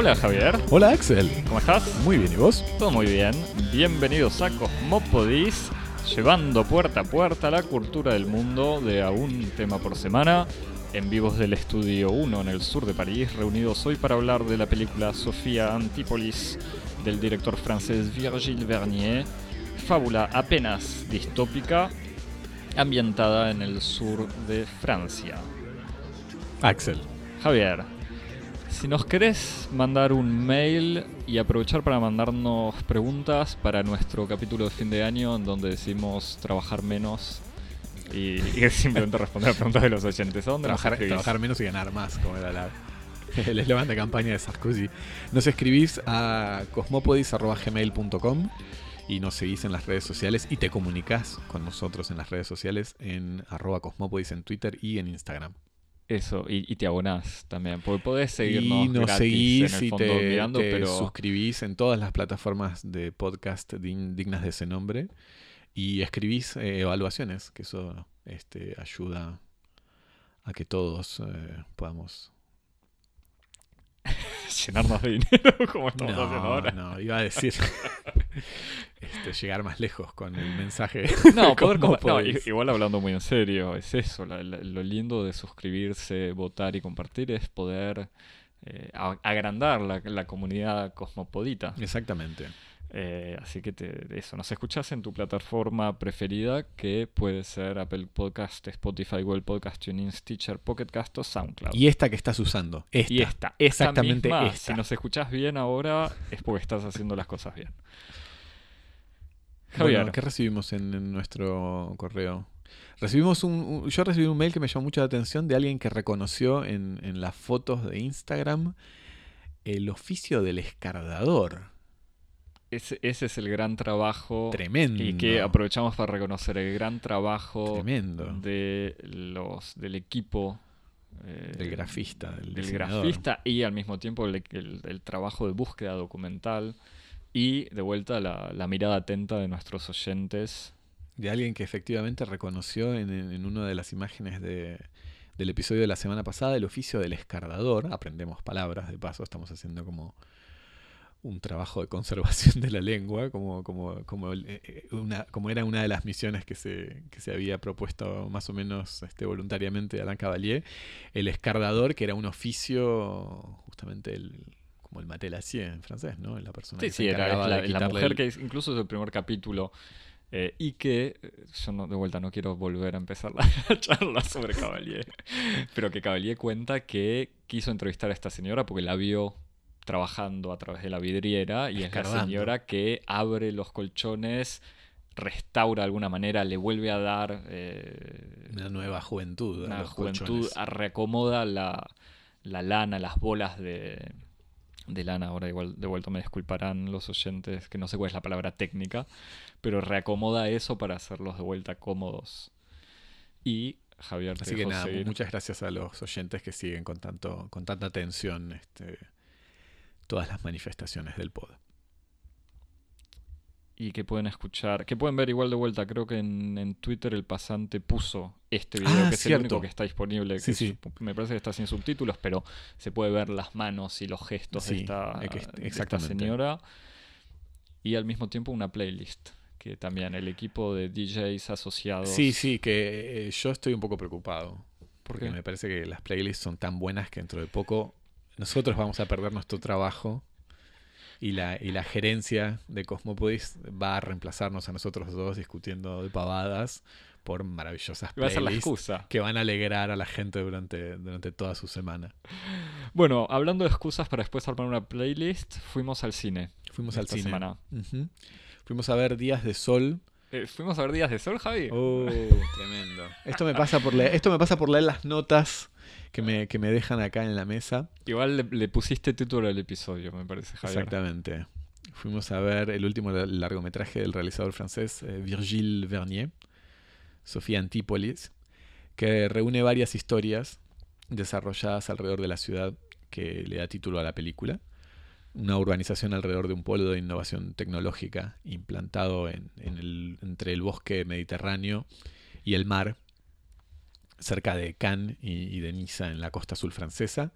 Hola Javier, Hola Axel, ¿cómo estás? muy bien, ¿y vos? Todo muy bien. Bienvenidos a Cosmopodis, llevando puerta a puerta la cultura del mundo de a un tema por semana. En vivos del Estudio 1 en el sur de París, reunidos hoy para hablar de la película Sofía Antipolis del director francés Virgile Vernier, fábula apenas distópica, ambientada en el sur de Francia. Axel. Javier, si nos querés mandar un mail y aprovechar para mandarnos preguntas para nuestro capítulo de fin de año en donde decimos trabajar menos y, y simplemente responder a preguntas de los oyentes. ¿A dónde Trabajar, menos y ganar más, como era la, el eslogan de campaña de Sarkozy. Nos escribís a cosmopodis.gmail.com y nos seguís en las redes sociales y te comunicás con nosotros en las redes sociales en arroba cosmopodis en Twitter y en Instagram. Eso, y, y te abonás también, porque podés seguirnos y nos gratis seguís en el y te, mirando, te pero suscribís en todas las plataformas de podcast dignas de ese nombre y escribís eh, evaluaciones, que eso este, ayuda a que todos eh, podamos... llenarnos de dinero como estamos haciendo No, ahora. no, iba a decir este, llegar más lejos con el mensaje. No, poder ¿Cómo compa- no, igual hablando muy en serio, es eso, la- la- lo lindo de suscribirse, votar y compartir es poder eh, agrandar la, la comunidad cosmopodita. Exactamente. Eh, así que te- eso, nos escuchás en tu plataforma preferida que puede ser Apple Podcast, Spotify, Google Podcast, TuneIn, Stitcher, Pocket Cast o SoundCloud. Y esta que estás usando. Esta. Y esta, esta Exactamente misma, esta. si nos escuchás bien ahora es porque estás haciendo las cosas bien. Javier, Bueno, ¿qué recibimos en, en nuestro correo? Recibimos un, un- yo recibí un mail que me llamó mucho la atención de alguien que reconoció en, en las fotos de Instagram el oficio del escardador. Ese, ese es el gran trabajo Tremendo. Y que aprovechamos para reconocer el gran trabajo Tremendo. de los del equipo eh, Del grafista, del, grafista y al mismo tiempo el, el- el trabajo de búsqueda documental y de vuelta la, la mirada atenta de nuestros oyentes. De alguien que efectivamente reconoció en, en- en una de las imágenes de- del episodio de la semana pasada el oficio del escardador. Aprendemos palabras, de paso, estamos haciendo como un trabajo de conservación de la lengua, como, como, eh, eh, una, como era una de las misiones que se, que se había propuesto más o menos este, voluntariamente Alain Cavalier. El escardador, que era un oficio, justamente el, como el matelassier en francés, ¿no? La persona Sí, que se sí, era encargaba la, de la mujer el- que incluso es el primer capítulo eh, y que yo no, de vuelta no quiero volver a empezar la charla sobre Cavalier, pero que Cavalier cuenta que quiso entrevistar a esta señora porque la vio trabajando a través de la vidriera y es la Escarbando. señora que abre los colchones, restaura de alguna manera, le vuelve a dar eh, Una nueva juventud. a una los juventud, a- reacomoda la, la lana, las bolas de, de lana. Ahora igual de vuelta me disculparán los oyentes que no sé cuál es la palabra técnica, pero reacomoda eso para hacerlos de vuelta cómodos. Y Javier, te Así que nada, seguir. muchas gracias a los oyentes que siguen con tanto, con tanta atención este, todas las manifestaciones del pod. Y que pueden escuchar, que pueden ver igual de vuelta. Creo que en, en Twitter el pasante puso este video, Ah, que es el único que está disponible. Sí, que sí. sup- me parece que está sin subtítulos, pero se puede ver las manos y los gestos de esta, que- de esta señora. Y al mismo tiempo una playlist, que también el equipo de DJs asociados. Sí, sí, que eh, yo estoy un poco preocupado. Porque qué? me parece que las playlists son tan buenas que dentro de poco nosotros vamos a perder nuestro trabajo y la, y la gerencia de Cosmopodis va a reemplazarnos a nosotros dos discutiendo de pavadas por maravillosas Va a ser la playlists excusa. que van a alegrar a la gente durante, durante toda su semana. Bueno, hablando de excusas para después armar una playlist, fuimos al cine. Fuimos al cine. semana. Fuimos a ver Días de Sol. Eh, ¿Fuimos a ver Días de Sol, Javi? Oh, tremendo. Esto me pasa por leer, esto me pasa por leer las notas que me, que me dejan acá en la mesa. Igual le, le pusiste título al episodio, me parece, Javier. Exactamente. Fuimos a ver el último la- largometraje del realizador francés eh, Virgile Vernier, Sofía Antipolis, que reúne varias historias desarrolladas alrededor de la ciudad que le da título a la película. Una urbanización alrededor de un polo de innovación tecnológica implantado en, en el- entre el bosque mediterráneo y el mar, cerca de Cannes y, de Niza en la costa azul francesa.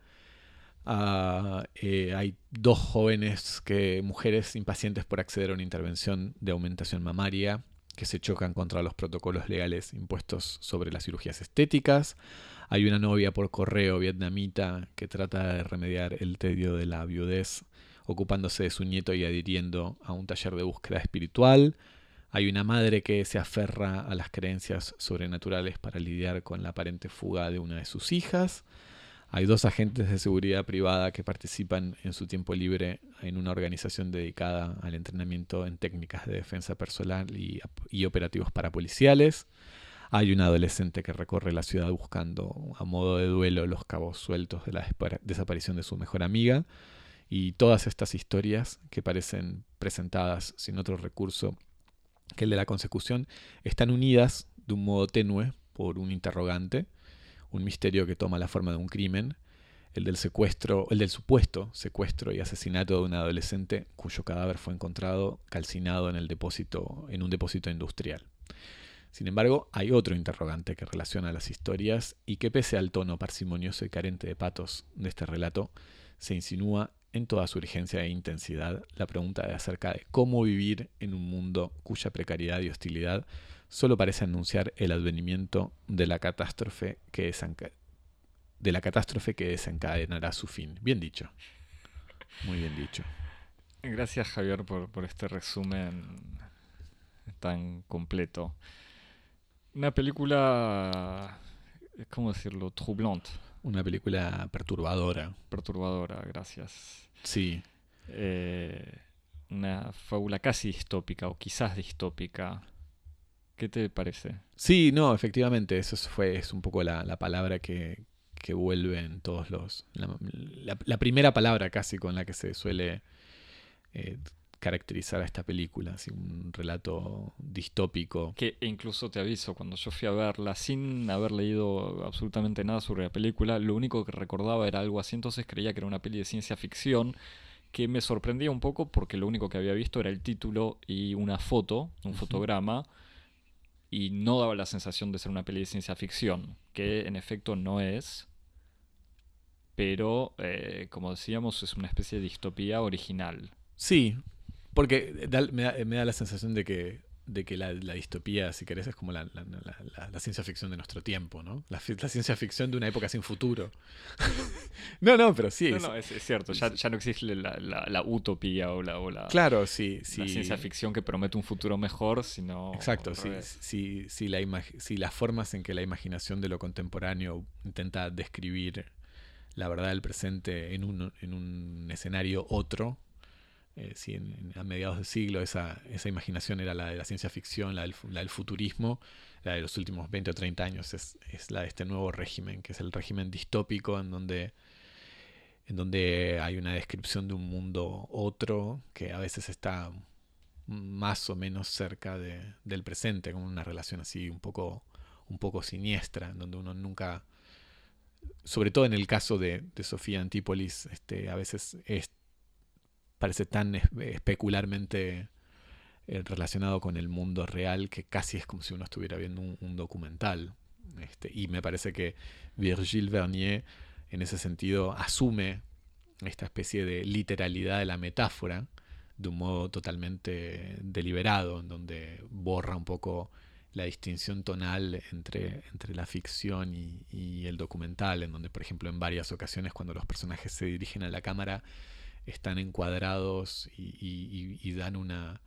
Ah, eh, hay dos jóvenes que, mujeres impacientes por acceder a una intervención de aumentación mamaria que se chocan contra los protocolos legales impuestos sobre las cirugías estéticas. Hay una novia por correo vietnamita que trata de remediar el tedio de la viudez ocupándose de su nieto y adhiriendo a un taller de búsqueda espiritual. Hay una madre que se aferra a las creencias sobrenaturales para lidiar con la aparente fuga de una de sus hijas. Hay dos agentes de seguridad privada que participan en su tiempo libre en una organización dedicada al entrenamiento en técnicas de defensa personal y, operativos parapoliciales. Hay un adolescente que recorre la ciudad buscando a modo de duelo los cabos sueltos de la desaparición de su mejor amiga. Y todas estas historias que parecen presentadas sin otro recurso que el de la consecución están unidas de un modo tenue por un interrogante un misterio que toma la forma de un crimen, el del secuestro, el del supuesto secuestro y asesinato de un adolescente cuyo cadáver fue encontrado calcinado en el depósito en un depósito industrial. Sin embargo, hay otro interrogante que relaciona las historias y que pese al tono parsimonioso y carente de patos de este relato, se insinúa en toda su urgencia e intensidad la pregunta de acerca de cómo vivir en un mundo cuya precariedad y hostilidad solo parece anunciar el advenimiento de la catástrofe que, de la catástrofe que desencadenará su fin. Bien dicho. Muy bien dicho. Gracias Javier por, este resumen tan completo. Una película, ¿cómo decirlo? Troublante. Una película perturbadora. Perturbadora, gracias. Sí. Eh, una fábula casi distópica o quizás distópica ¿Qué te parece? Sí, no, efectivamente, eso fue, es un poco la, palabra que, que, vuelve en todos los... La, primera palabra casi con la que se suele eh, caracterizar a esta película, así un relato distópico. Que incluso te aviso, cuando yo fui a verla sin haber leído absolutamente nada sobre la película, lo único que recordaba era algo así, entonces creía que era una peli de ciencia ficción que me sorprendía un poco porque lo único que había visto era el título y una foto, un fotograma y no daba la sensación de ser una peli de ciencia ficción, que en efecto no es, pero eh, como decíamos es una especie de distopía original. Sí, porque me da la sensación de que de que la, distopía, si querés, es como la, ciencia ficción de nuestro tiempo, ¿no? La, ciencia ficción de una época sin futuro. no, no, pero sí. No, no, es, cierto, ya, no existe la, utopía o la, o la, claro, sí, sí. ciencia ficción que promete un futuro mejor, sino... Exacto, sí, sí, sí, la si las formas en que la imaginación de lo contemporáneo intenta describir la verdad del presente en un, en un escenario otro, eh, si a mediados del siglo esa, esa, imaginación era la de la ciencia ficción, la del, la del, futurismo, la de los últimos 20 o 30 años es, es, la de este nuevo régimen, que es el régimen distópico en donde, en donde hay una descripción de un mundo otro que a veces está más o menos cerca de, del presente, con una relación así un poco, un poco siniestra, en donde uno nunca, sobre todo en el caso de, de Sofía Antípolis, este, a veces es parece tan especularmente eh, relacionado con el mundo real que casi es como si uno estuviera viendo un, documental. Este, y me parece que Virgile Vernier en ese sentido asume esta especie de literalidad de la metáfora de un modo totalmente deliberado, en donde borra un poco la distinción tonal entre, entre la ficción y, el documental, en donde, por ejemplo, en varias ocasiones cuando los personajes se dirigen a la cámara, están encuadrados y, dan una,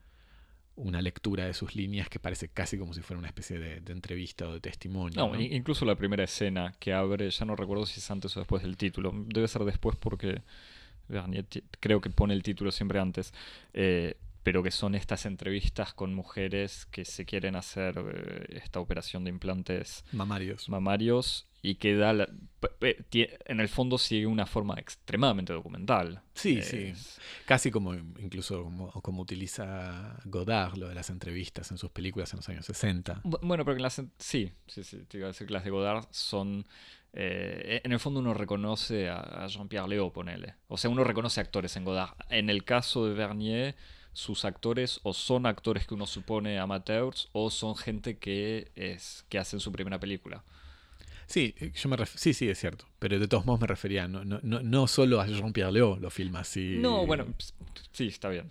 una, lectura de sus líneas que parece casi como si fuera una especie de, entrevista o de testimonio. No, incluso la primera escena que abre, ya no recuerdo si es antes o después del título, debe ser después porque creo que pone el título siempre antes. Eh, pero que son estas entrevistas con mujeres que se quieren hacer eh, esta operación de implantes mamarios. mamarios y que da en el fondo sigue una forma extremadamente documental. Sí, sí. Casi como incluso como, utiliza Godard lo de las entrevistas en sus películas en los años 60. Bueno, pero las sí, sí, sí, te iba a decir que las de Godard son eh, en el fondo uno reconoce a, Jean-Pierre Léo, ponele. O sea, uno reconoce actores en Godard. En el caso de Vernier sus actores o son actores que uno supone amateurs o son gente que es que hacen su primera película. Sí, eh, yo me sí, sí, es cierto. Pero de todos modos me refería, no, no, no solo a Jean-Pierre Léo lo filma así. No, bueno, sí, está bien.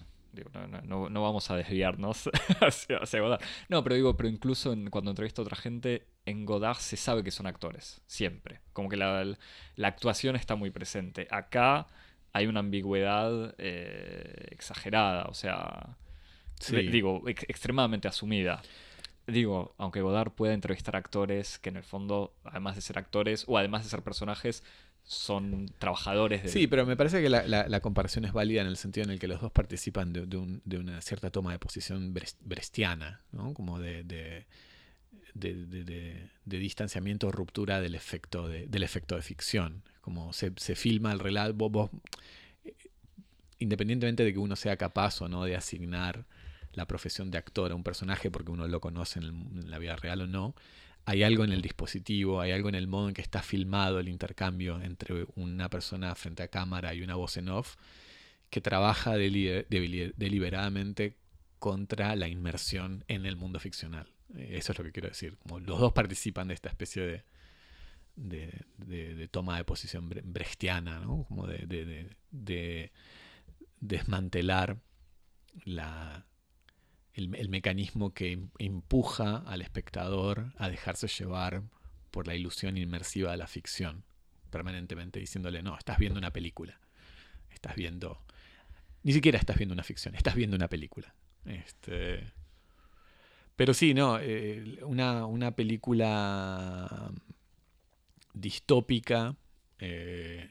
no, no, vamos a desviarnos hacia, hacia, Godard. No, pero digo, pero incluso cuando entrevisto a otra gente, en Godard se sabe que son actores, siempre. Como que la, la actuación está muy presente. Acá hay una ambigüedad eh, exagerada, o sea, digo, extremadamente asumida. Digo, aunque Godard pueda entrevistar actores que en el fondo, además de ser actores o además de ser personajes, son trabajadores de... Sí, pero me parece que la, comparación es válida en el sentido en el que los dos participan de, una cierta toma de posición brestiana, ¿no? Como de, de, distanciamiento o ruptura del efecto de, del efecto de ficción. Como se, filma el relato, vos, independientemente de que uno sea capaz o no de asignar la profesión de actor a un personaje porque uno lo conoce en, la vida real o no, hay algo en el dispositivo, hay algo en el modo en que está filmado el intercambio entre una persona frente a cámara y una voz en off que trabaja deliberadamente contra la inmersión en el mundo ficcional. Eso es lo que quiero decir. Los dos participan de esta especie de, de, toma de posición brechtiana, ¿no? como de, desmantelar la, el, mecanismo que empuja al espectador a dejarse llevar por la ilusión inmersiva de la ficción, permanentemente diciéndole, no, estás viendo una película, estás viendo, ni siquiera estás viendo una ficción, estás viendo una película. Este, pero sí, no, eh, una, película distópica. Eh,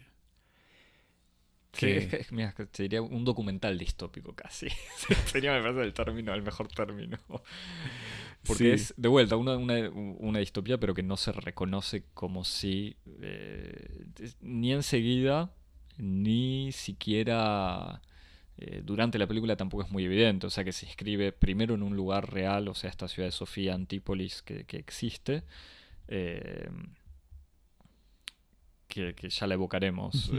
que... sería un documental distópico casi. sería, me parece, el término, el mejor término. Porque es, de vuelta, una, una, distopía, pero que no se reconoce como si, eh, ni enseguida, ni siquiera eh, durante la película tampoco es muy evidente. O sea, que se escribe primero en un lugar real, o sea, esta ciudad de Sofía, Antípolis, que, existe. Eh, que, ya la evocaremos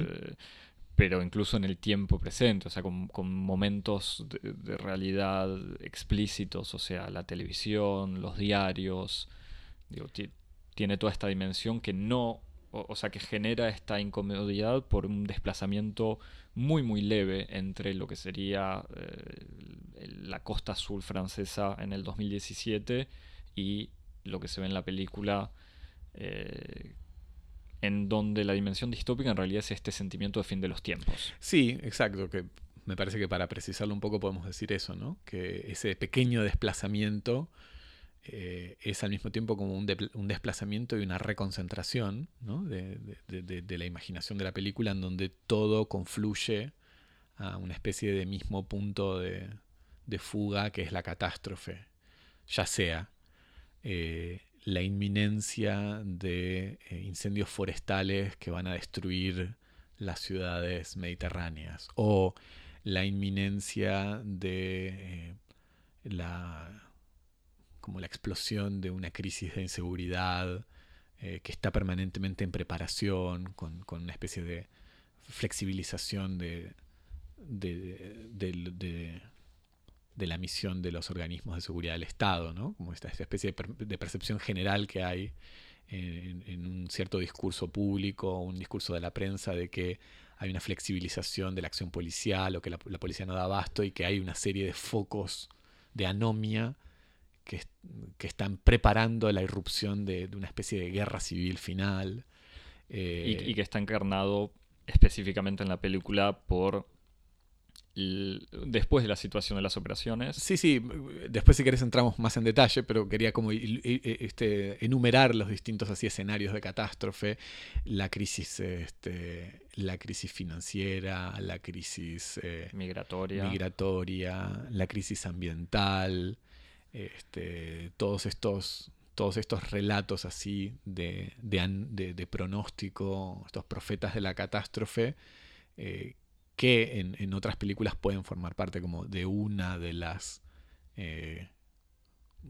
pero incluso en el tiempo presente, o sea, con, momentos de, realidad explícitos, o sea, la televisión, los diarios, digo, tiene toda esta dimensión que no, o, sea, que genera esta incomodidad por un desplazamiento muy, muy leve entre lo que sería eh, la costa azul francesa en el 2017 y lo que se ve en la película. Eh, en donde la dimensión distópica en realidad es este sentimiento de fin de los tiempos. Sí, exacto, que me parece que para precisarlo un poco podemos decir eso, ¿no? Que ese pequeño desplazamiento eh, es al mismo tiempo como un, desplazamiento y una reconcentración ¿no? de, la imaginación de la película en donde todo confluye a una especie de mismo punto de, fuga que es la catástrofe, ya sea eh, la inminencia de eh, incendios forestales que van a destruir las ciudades mediterráneas o la inminencia de eh, la como la explosión de una crisis de inseguridad eh, que está permanentemente en preparación con, una especie de flexibilización de de la misión de los organismos de seguridad del Estado, ¿no? como esta, especie de, percepción general que hay en, un cierto discurso público, un discurso de la prensa de que hay una flexibilización de la acción policial o que la, policía no da abasto y que hay una serie de focos de anomia que, están preparando la irrupción de, una especie de guerra civil final. y, y que está encarnado específicamente en la película por después de la situación de las operaciones. Sí, sí, después si querés entramos más en detalle, pero quería como este, enumerar los distintos así escenarios de catástrofe, la crisis, este, la crisis financiera, la crisis eh, migratoria. migratoria, la crisis ambiental, este, todos estos todos estos relatos así de, de, pronóstico, estos profetas de la catástrofe, eh, que en, otras películas pueden formar parte como de una de las eh,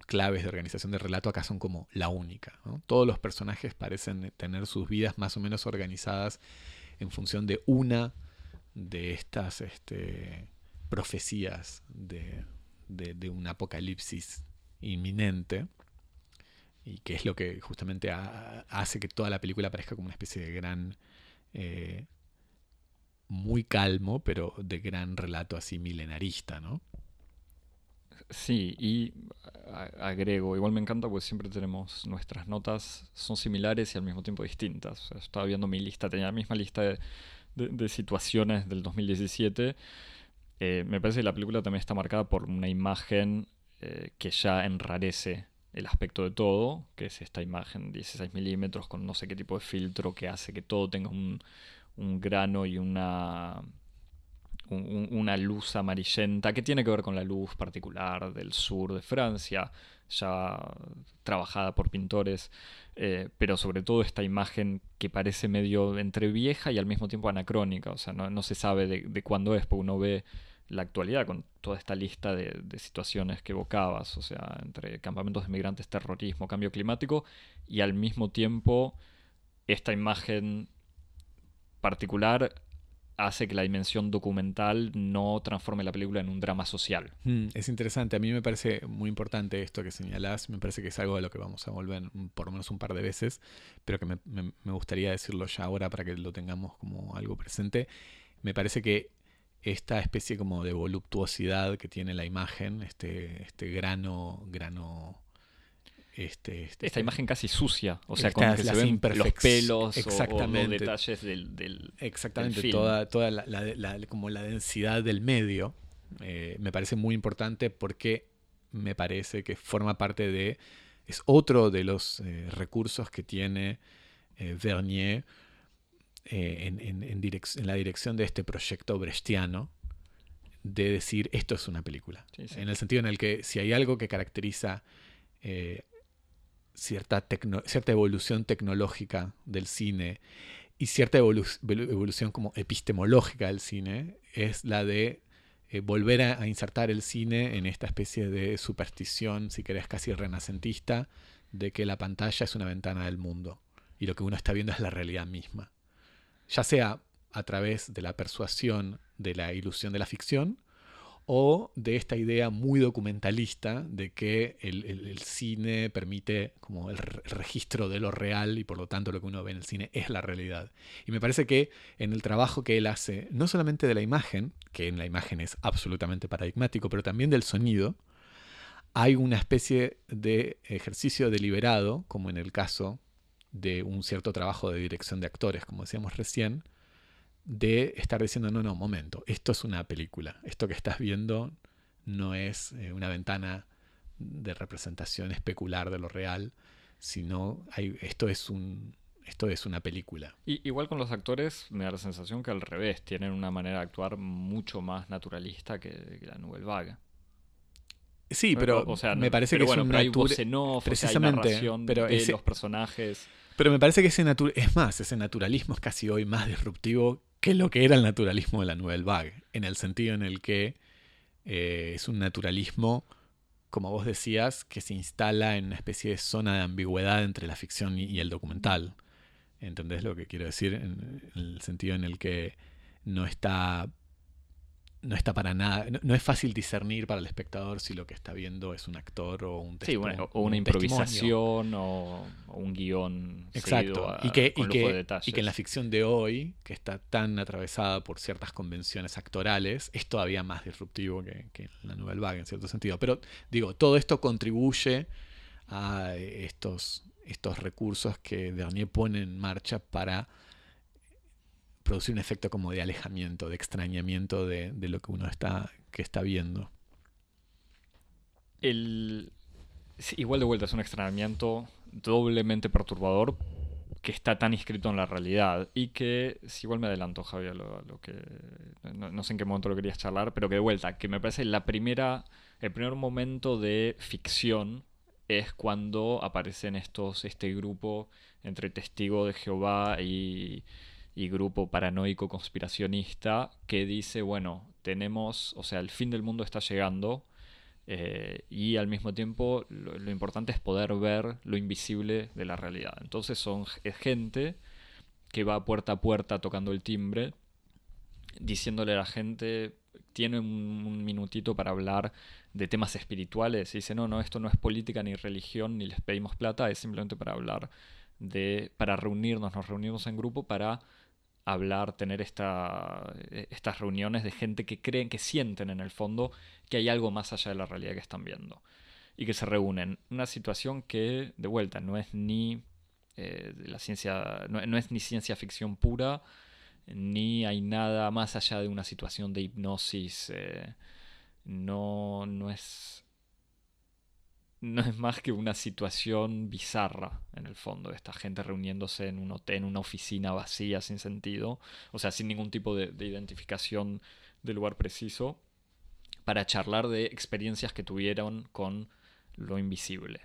claves de organización del relato, acá son como la única. Todos los personajes parecen tener sus vidas más o menos organizadas en función de una de estas este, profecías de, un apocalipsis inminente. y que es lo que justamente hace que toda la película parezca como una especie de gran, eh, muy calmo, pero de gran relato así milenarista, ¿no? Sí, y agrego, igual me encanta porque siempre tenemos nuestras notas, son similares y al mismo tiempo distintas. estaba viendo mi lista, tenía la misma lista de, situaciones del 2017. Eh, me parece que la película también está marcada por una imagen eh, que ya enrarece el aspecto de todo, que es esta imagen 16 milímetros con no sé qué tipo de filtro que hace que todo tenga un grano y una una luz amarillenta que tiene que ver con la luz particular del sur de Francia, ya trabajada por pintores, eh, pero sobre todo esta imagen que parece medio entre vieja y al mismo tiempo anacrónica, o sea, no, se sabe de, cuándo es, porque uno ve la actualidad con toda esta lista de, de, situaciones que evocabas, o sea, entre campamentos de migrantes, terrorismo, cambio climático, y al mismo tiempo esta imagen particular hace que la dimensión documental no transforme la película en un drama social. Mm, es interesante, a mí me parece muy importante esto que señalás, me parece que es algo de lo que vamos a volver por lo menos un par de veces, pero que me, me, gustaría decirlo ya ahora para que lo tengamos como algo presente. Me parece que esta especie como de voluptuosidad que tiene la imagen, este, este grano, grano este, este, Esta imagen casi sucia, o sea, con que se ven los pelos exactamente, o, los detalles del, Exactamente, toda, toda la, como la densidad del medio eh, me parece muy importante porque me parece que forma parte de... Es otro de los eh, recursos que tiene eh, Vernier en, en, la dirección de este proyecto brechtiano de decir esto es una película. En el sentido en el que si hay algo que caracteriza cierta, evolución tecnológica del cine y cierta evolución como epistemológica del cine es la de eh, volver a, insertar el cine en esta especie de superstición, si querés, casi renacentista, de que la pantalla es una ventana del mundo y lo que uno está viendo es la realidad misma. Ya sea a través de la persuasión de la ilusión de la ficción o de esta idea muy documentalista de que el, cine permite como el registro de lo real y por lo tanto lo que uno ve en el cine es la realidad. Y me parece que en el trabajo que él hace, no solamente de la imagen, que en la imagen es absolutamente paradigmático, pero también del sonido, hay una especie de ejercicio deliberado, como en el caso de un cierto trabajo de dirección de actores, como decíamos recién, de estar diciendo, no, no, momento, esto es una película, esto que estás viendo no es eh, una ventana de representación especular de lo real, sino hay, esto es un esto es una película. Y, igual con los actores me da la sensación que al revés, tienen una manera de actuar mucho más naturalista que, la Nouvelle Vague. Sí, pero o sea, me parece que bueno, es un hay precisamente, pero de los personajes. Pero me parece que ese es más, ese naturalismo es casi hoy más disruptivo que es lo que era el naturalismo de la Nouvelle Vague, en el sentido en el que eh, es un naturalismo, como vos decías, que se instala en una especie de zona de ambigüedad entre la ficción y, el documental. ¿Entendés lo que quiero decir? en el sentido en el que no está no está para nada, no, es fácil discernir para el espectador si lo que está viendo es un actor o un Sí, o una improvisación o, un guion. Exacto. y, que, y, que, y que en la ficción de hoy, que está tan atravesada por ciertas convenciones actorales, es todavía más disruptivo que, que la Nouvelle Vague en cierto sentido. Pero digo, todo esto contribuye a estos, estos recursos que Dernier pone en marcha para producir un efecto como de alejamiento, de extrañamiento de, lo que uno está, que está viendo. El, igual de vuelta es un extrañamiento doblemente perturbador que está tan inscrito en la realidad y que, si igual me adelanto, Javier, lo, lo que no, sé en qué momento lo querías charlar, pero que de vuelta, que me parece la primera, el primer momento de ficción es cuando aparecen estos, este grupo entre testigo de Jehová y y grupo paranoico conspiracionista que dice, bueno, tenemos, o sea, el fin del mundo está llegando eh, y al mismo tiempo lo, importante es poder ver lo invisible de la realidad. Entonces son gente que va puerta a puerta tocando el timbre, diciéndole a la gente, tiene un, minutito para hablar de temas espirituales y dice, no, no, esto no es política ni religión, ni les pedimos plata, es simplemente para hablar de, para reunirnos, nos reunimos en grupo para hablar, tener eh, estas reuniones de gente que creen, que sienten en el fondo que hay algo más allá de la realidad que están viendo. Y que se reúnen. Una situación que, de vuelta, no es ni eh, la ciencia, no, es ni ciencia ficción pura, ni hay nada más allá de una situación de hipnosis. Eh, no, no es. No es más que una situación bizarra, en el fondo, esta gente reuniéndose en un hotel, en una oficina vacía, sin sentido, o sea, sin ningún tipo de, identificación del lugar preciso, para charlar de experiencias que tuvieron con lo invisible.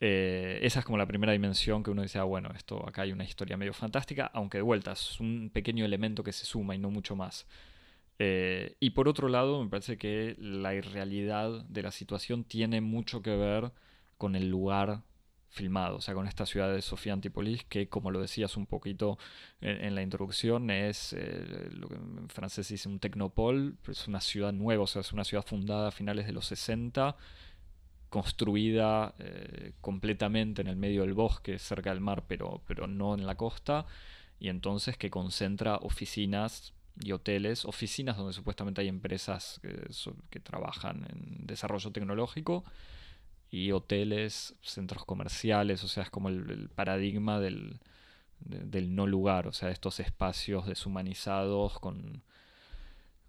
Eh, esa es como la primera dimensión que uno dice, ah, bueno, esto acá hay una historia medio fantástica, aunque de vuelta es un pequeño elemento que se suma y no mucho más. Eh, y por otro lado, me parece que la irrealidad de la situación tiene mucho que ver con el lugar filmado, o sea, con esta ciudad de Sofía Antipolis, que como lo decías un poquito en, la introducción, es eh, lo que en francés dice un tecnopol, es una ciudad nueva, o sea, es una ciudad fundada a finales de los 60, construida eh, completamente en el medio del bosque, cerca del mar, pero, pero no en la costa, y entonces que concentra oficinas y hoteles, oficinas donde supuestamente hay empresas que, trabajan en desarrollo tecnológico y hoteles, centros comerciales, o sea, es como el, paradigma del, del, no lugar, o sea, estos espacios deshumanizados con,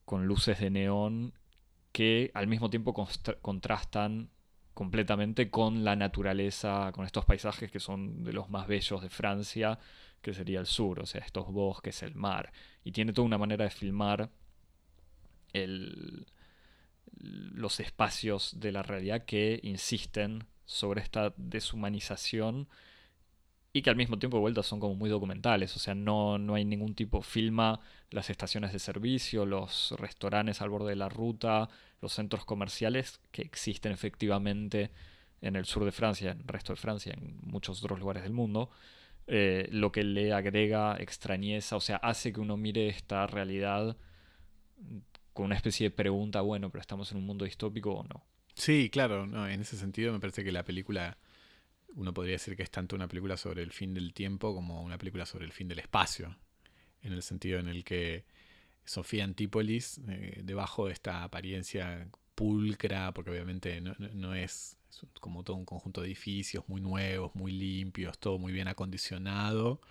con luces de neón que al mismo tiempo contrastan completamente con la naturaleza, con estos paisajes que son de los más bellos de Francia, que sería el sur, o sea, estos bosques, el mar. Y tiene toda una manera de filmar los espacios de la realidad que insisten sobre esta deshumanización y que al mismo tiempo de vuelta son como muy documentales, o sea, no, no hay ningún tipo, filma las estaciones de servicio, los restaurantes al borde de la ruta, los centros comerciales que existen efectivamente en el sur de Francia, en el resto de Francia, en muchos otros lugares del mundo, eh, lo que le agrega extrañeza, o sea, hace que uno mire esta realidad con una especie de pregunta, bueno, pero estamos en un mundo distópico o no. Sí, claro, no, en ese sentido me parece que la película, uno podría decir que es tanto una película sobre el fin del tiempo como una película sobre el fin del espacio, en el sentido en el que Sofía Antípolis, eh, debajo de esta apariencia pulcra, porque obviamente no es como todo un conjunto de edificios muy nuevos, muy limpios, todo muy bien acondicionado.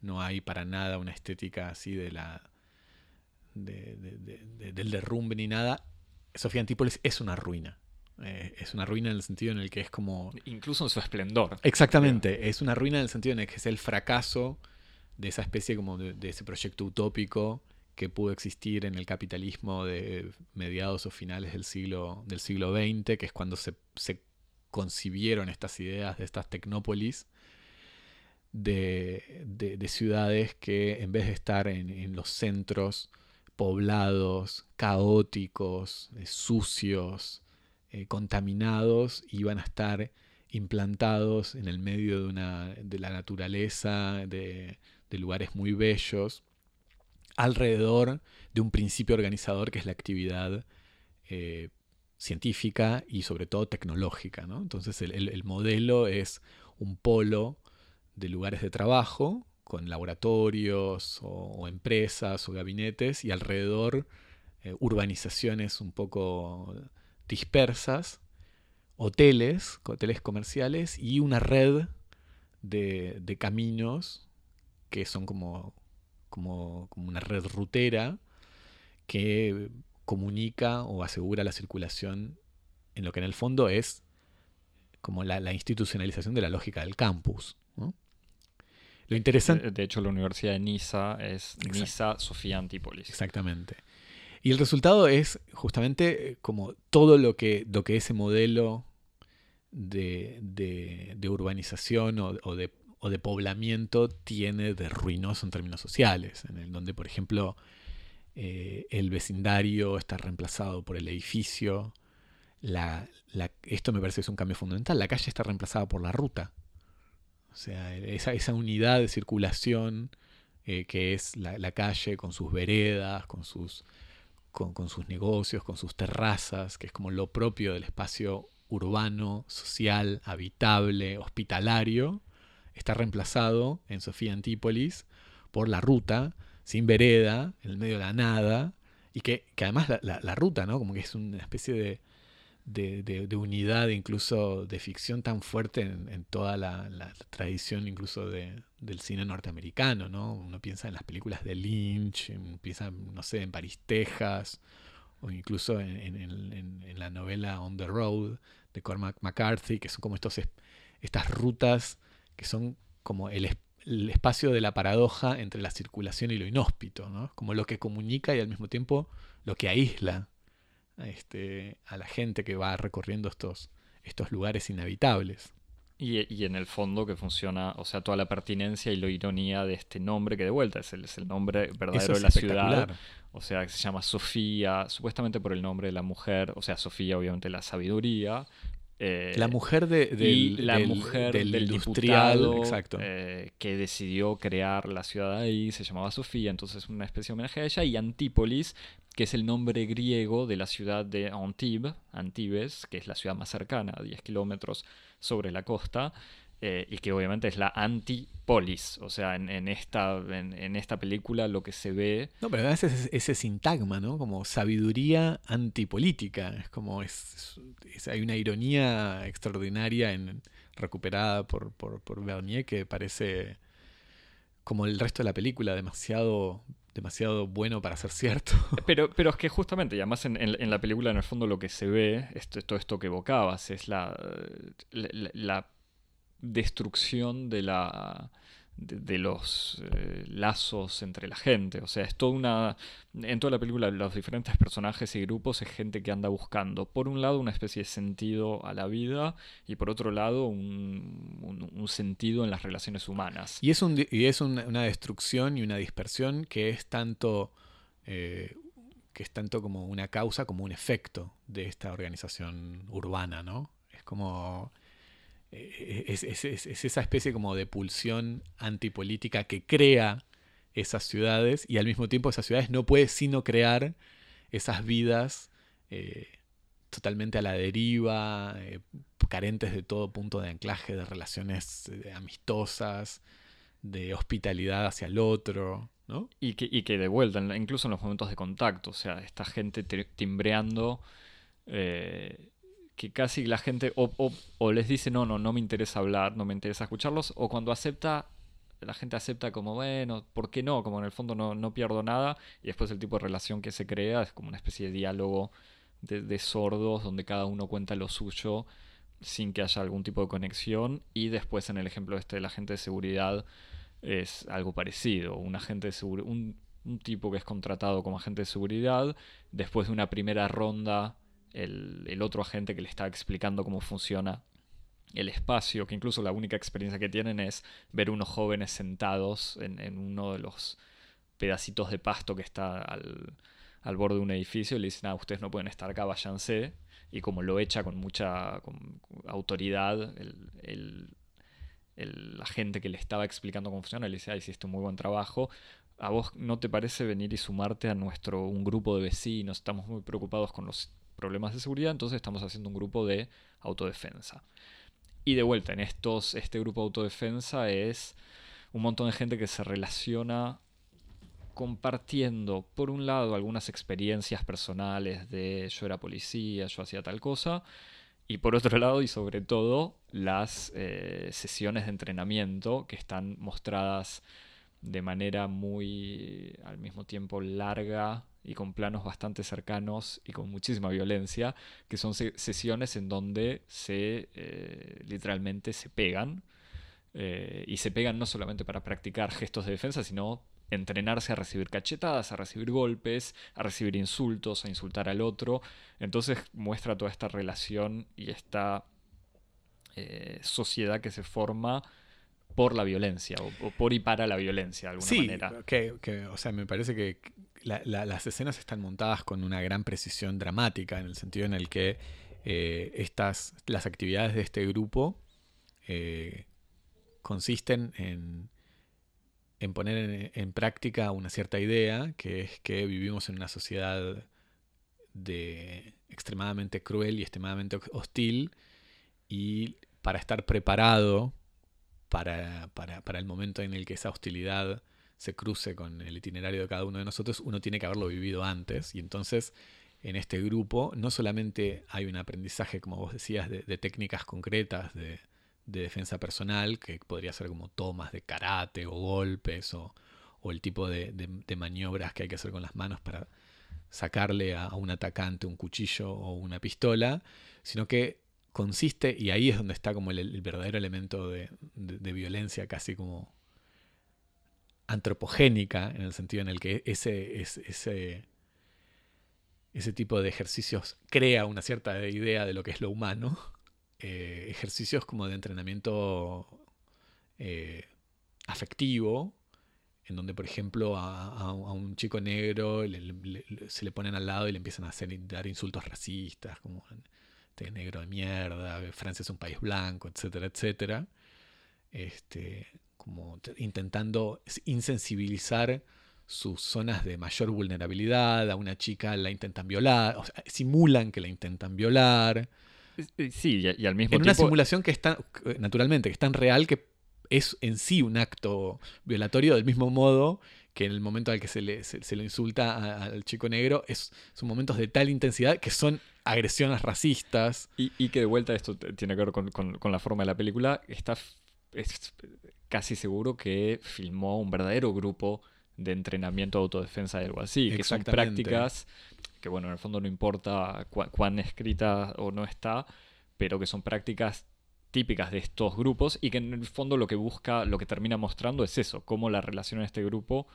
No hay para nada una estética así de la del derrumbe ni nada. Sofía Antípolis es una ruina. Eh, es una ruina en el sentido en el que es como... Incluso en su esplendor. Exactamente. Es una ruina en el sentido en el que es el fracaso de esa especie como de, ese proyecto utópico que pudo existir en el capitalismo de mediados o finales del siglo, del siglo XX, que es cuando se, se concibieron estas ideas de estas tecnópolis de, ciudades que en vez de estar en, los centros poblados, caóticos, eh, sucios, eh, contaminados, iban a estar implantados en el medio de, una, de la naturaleza, de, lugares muy bellos, alrededor de un principio organizador que es la actividad eh, científica y sobre todo tecnológica. Entonces el, modelo es un polo de lugares de trabajo con laboratorios o, empresas o gabinetes y alrededor eh, urbanizaciones un poco dispersas, hoteles, hoteles comerciales y una red de, caminos que son como, como, como una red rutera que comunica o asegura la circulación en lo que en el fondo es como la, institucionalización de la lógica del campus. Lo interesante. De, hecho, la Universidad de Niza es Niza Sofía Antípolis. Exactamente. Y el resultado es justamente eh, como todo lo que, lo que ese modelo de, urbanización o, de, o, de, poblamiento tiene de ruinoso en términos sociales, en el donde, por ejemplo, eh, el vecindario está reemplazado por el edificio. Esto me parece que es un cambio fundamental. La calle está reemplazada por la ruta. O sea, esa, esa unidad de circulación eh, que es la, calle con sus veredas, con sus, con, sus negocios, con sus terrazas, que es como lo propio del espacio urbano, social, habitable, hospitalario, está reemplazado en Sofía Antípolis por la ruta, sin vereda, en el medio de la nada, y que, además la, ruta, ¿no? Como que es una especie de, de, unidad, incluso de ficción tan fuerte en, toda la, tradición, incluso del cine norteamericano, ¿no? Uno piensa en las películas de Lynch, piensa, no sé, en París, Texas, o incluso en, la novela On the Road de Cormac McCarthy, que son como estos, estas rutas que son como el, espacio de la paradoja entre la circulación y lo inhóspito, ¿no? como lo que comunica y al mismo tiempo lo que aísla a, este, a la gente que va recorriendo estos, estos lugares inhabitables. Y, en el fondo que funciona, o sea, toda la pertinencia y la ironía de este nombre que de vuelta es el, es el nombre verdadero de la ciudad. O sea, se llama Sofía, supuestamente por el nombre de la mujer, o sea, Sofía obviamente la sabiduría, eh, la mujer de, del, la mujer del, industrial exacto. Eh, que decidió crear la ciudad ahí se llamaba Sofía, entonces una especie de homenaje a ella, y Antípolis, que es el nombre griego de la ciudad de Antibes, Antibes, que es la ciudad más cercana, a 10 kilómetros sobre la costa, eh, y que obviamente es la antipolis. O sea, en, esta, en, esta película lo que se ve. No, pero además es ese sintagma, ¿no? Como sabiduría antipolítica. Es como. Es, hay una ironía extraordinaria en, recuperada por, por, por Bernier que parece como el resto de la película, demasiado demasiado bueno para ser cierto. Pero, pero es que justamente, y además en, la película en el fondo lo que se ve, esto, todo esto que evocabas, es la, la destrucción de la de, los eh, lazos entre la gente. O sea, es toda una. En toda la película, los diferentes personajes y grupos es gente que anda buscando, por un lado, una especie de sentido a la vida y por otro lado, un, un, sentido en las relaciones humanas. Y es, un, y es una destrucción y una dispersión que es tanto. Eh, que es tanto como una causa como un efecto de esta organización urbana, ¿no? Es como es, esa especie como de pulsión antipolítica que crea esas ciudades y al mismo tiempo esas ciudades no puede sino crear esas vidas eh, totalmente a la deriva, eh, carentes de todo punto de anclaje, de relaciones eh, amistosas, de hospitalidad hacia el otro. ¿no? Y, que, y que de vuelta, incluso en los momentos de contacto, o sea, esta gente timbreando que casi la gente o, les dice no, no, no me interesa hablar, no me interesa escucharlos, o cuando acepta, la gente acepta como, bueno, ¿por qué no? Como en el fondo no, no pierdo nada, y después el tipo de relación que se crea es como una especie de diálogo de, sordos donde cada uno cuenta lo suyo sin que haya algún tipo de conexión, y después en el ejemplo este de la gente de seguridad es algo parecido, un agente de un, un tipo que es contratado como agente de seguridad, después de una primera ronda el, otro agente que le está explicando cómo funciona el espacio, que incluso la única experiencia que tienen es ver unos jóvenes sentados en, uno de los pedacitos de pasto que está al, borde de un edificio y le dicen, ah, ustedes no pueden estar acá, váyanse. Y como lo echa con mucha autoridad, el, el, agente que le estaba explicando cómo funciona le dice, ah, hiciste un muy buen trabajo. ¿A vos no te parece venir y sumarte a nuestro un grupo de vecinos? Estamos muy preocupados con los problemas de seguridad, entonces estamos haciendo un grupo de autodefensa. Y de vuelta, en estos, este grupo de autodefensa es un montón de gente que se relaciona compartiendo, por un lado, algunas experiencias personales de yo era policía, yo hacía tal cosa, y por otro lado, y sobre todo, las eh, sesiones de entrenamiento que están mostradas de manera muy, al mismo tiempo, larga y con planos bastante cercanos y con muchísima violencia, que son sesiones en donde se eh, literalmente se pegan. Eh, y se pegan no solamente para practicar gestos de defensa, sino entrenarse a recibir cachetadas, a recibir golpes, a recibir insultos, a insultar al otro. Entonces muestra toda esta relación y esta eh, sociedad que se forma por la violencia o, por y para la violencia de alguna manera. Que, que, o sea, me parece que las escenas están montadas con una gran precisión dramática, en el sentido en el que eh, estas, las actividades de este grupo eh, consisten en, en poner en, práctica una cierta idea, que es que vivimos en una sociedad de extremadamente cruel y extremadamente hostil y para estar preparado para, para, el momento en el que esa hostilidad se cruce con el itinerario de cada uno de nosotros, uno tiene que haberlo vivido antes. Y entonces en este grupo no solamente hay un aprendizaje, como vos decías, de, técnicas concretas de, defensa personal, que podría ser como tomas de karate o golpes o, el tipo de, maniobras que hay que hacer con las manos para sacarle a, un atacante un cuchillo o una pistola, sino que consiste, y ahí es donde está como el, verdadero elemento de, violencia casi como antropogénica, en el sentido en el que ese, ese, ese tipo de ejercicios crea una cierta idea de lo que es lo humano. Eh, ejercicios como de entrenamiento eh, afectivo, en donde, por ejemplo, a, un chico negro se le ponen al lado y le empiezan a hacer, dar insultos racistas, como este negro de mierda, Francia es un país blanco, etcétera, etcétera. Este, como intentando insensibilizar sus zonas de mayor vulnerabilidad, a una chica la intentan violar, o sea, simulan que la intentan violar. Sí, y, al mismo tiempo... En una simulación que está, naturalmente, que es tan real que es en sí un acto violatorio del mismo modo que en el momento al que se le, se, le insulta al chico negro, es, son momentos de tal intensidad que son agresiones racistas. Y, que de vuelta esto tiene que ver con, la forma de la película, está es casi seguro que filmó un verdadero grupo de entrenamiento de autodefensa de algo así, que son prácticas que bueno, en el fondo no importa cuán escrita o no está, pero que son prácticas típicas de estos grupos y que en el fondo lo que busca, lo que termina mostrando es eso, cómo la relación en este grupo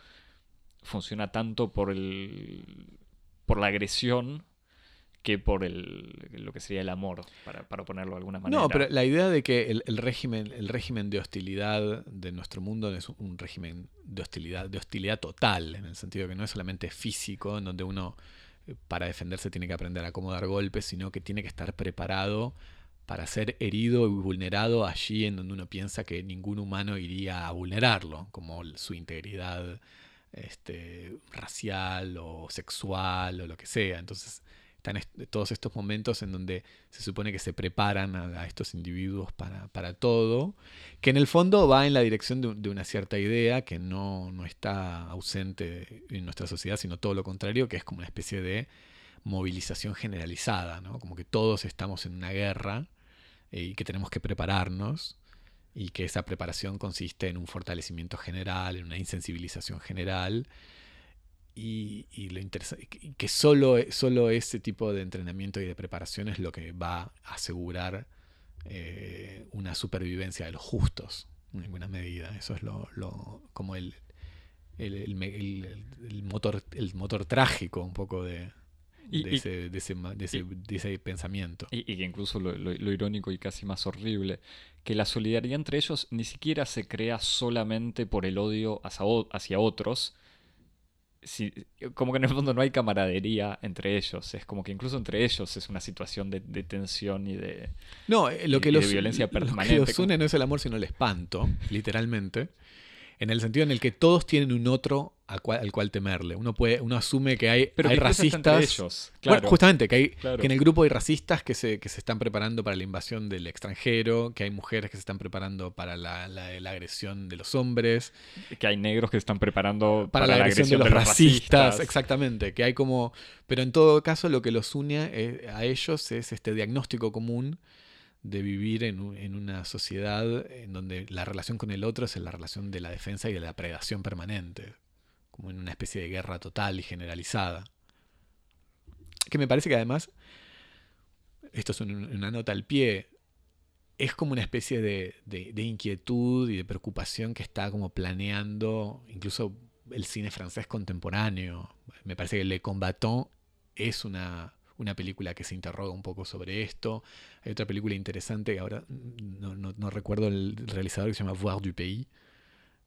funciona tanto por el por la agresión que por el, lo que sería el amor, para, ponerlo de alguna manera. No, pero la idea de que el, régimen, el régimen de hostilidad de nuestro mundo es un régimen de hostilidad, de hostilidad total, en el sentido que no es solamente físico, en donde uno eh, para defenderse tiene que aprender a cómo dar golpes, sino que tiene que estar preparado para ser herido y vulnerado allí en donde uno piensa que ningún humano iría a vulnerarlo, como su integridad este, racial o sexual o lo que sea. Entonces, están todos estos momentos en donde se supone que se preparan a, estos individuos para, todo, que en el fondo va en la dirección de, una cierta idea que no, no, está ausente en nuestra sociedad, sino todo lo contrario, que es como una especie de movilización generalizada, ¿no? como que todos estamos en una guerra eh, y que tenemos que prepararnos y que esa preparación consiste en un fortalecimiento general, en una insensibilización general y, lo que solo, solo ese tipo de entrenamiento y de preparación es lo que va a asegurar eh, una supervivencia de los justos, en alguna medida. Eso es lo, como el, el, motor, el motor trágico un poco de, de, ese, de, ese, pensamiento. Y, que incluso lo, lo, irónico y casi más horrible, que la solidaridad entre ellos ni siquiera se crea solamente por el odio hacia, hacia otros, como que en el fondo no hay camaradería entre ellos. Es como que incluso entre ellos es una situación de, tensión y de, no, eh, lo que los, violencia permanente. Lo que los une no es el amor, sino el espanto, literalmente. En el sentido en el que todos tienen un otro al cual temerle. Uno puede, uno asume que hay, hay racistas. Ellos, claro. justamente, que, hay, que en el grupo hay racistas que se, que se están preparando para la invasión del extranjero, que hay mujeres que se están preparando para la, la, agresión de los hombres. Que hay negros que se están preparando para, la, agresión, de los, racistas, Exactamente. Que hay como. Pero en todo caso, lo que los une eh, a ellos es este diagnóstico común de vivir en, en, una sociedad en donde la relación con el otro es la relación de la defensa y de la predación permanente como en una especie de guerra total y generalizada. Que me parece que además, esto es una nota al pie, es como una especie de, de, inquietud y de preocupación que está como planeando incluso el cine francés contemporáneo. Me parece que Le Combattant es una, una película que se interroga un poco sobre esto. Hay otra película interesante ahora no, recuerdo el realizador que se llama Voir du Pays,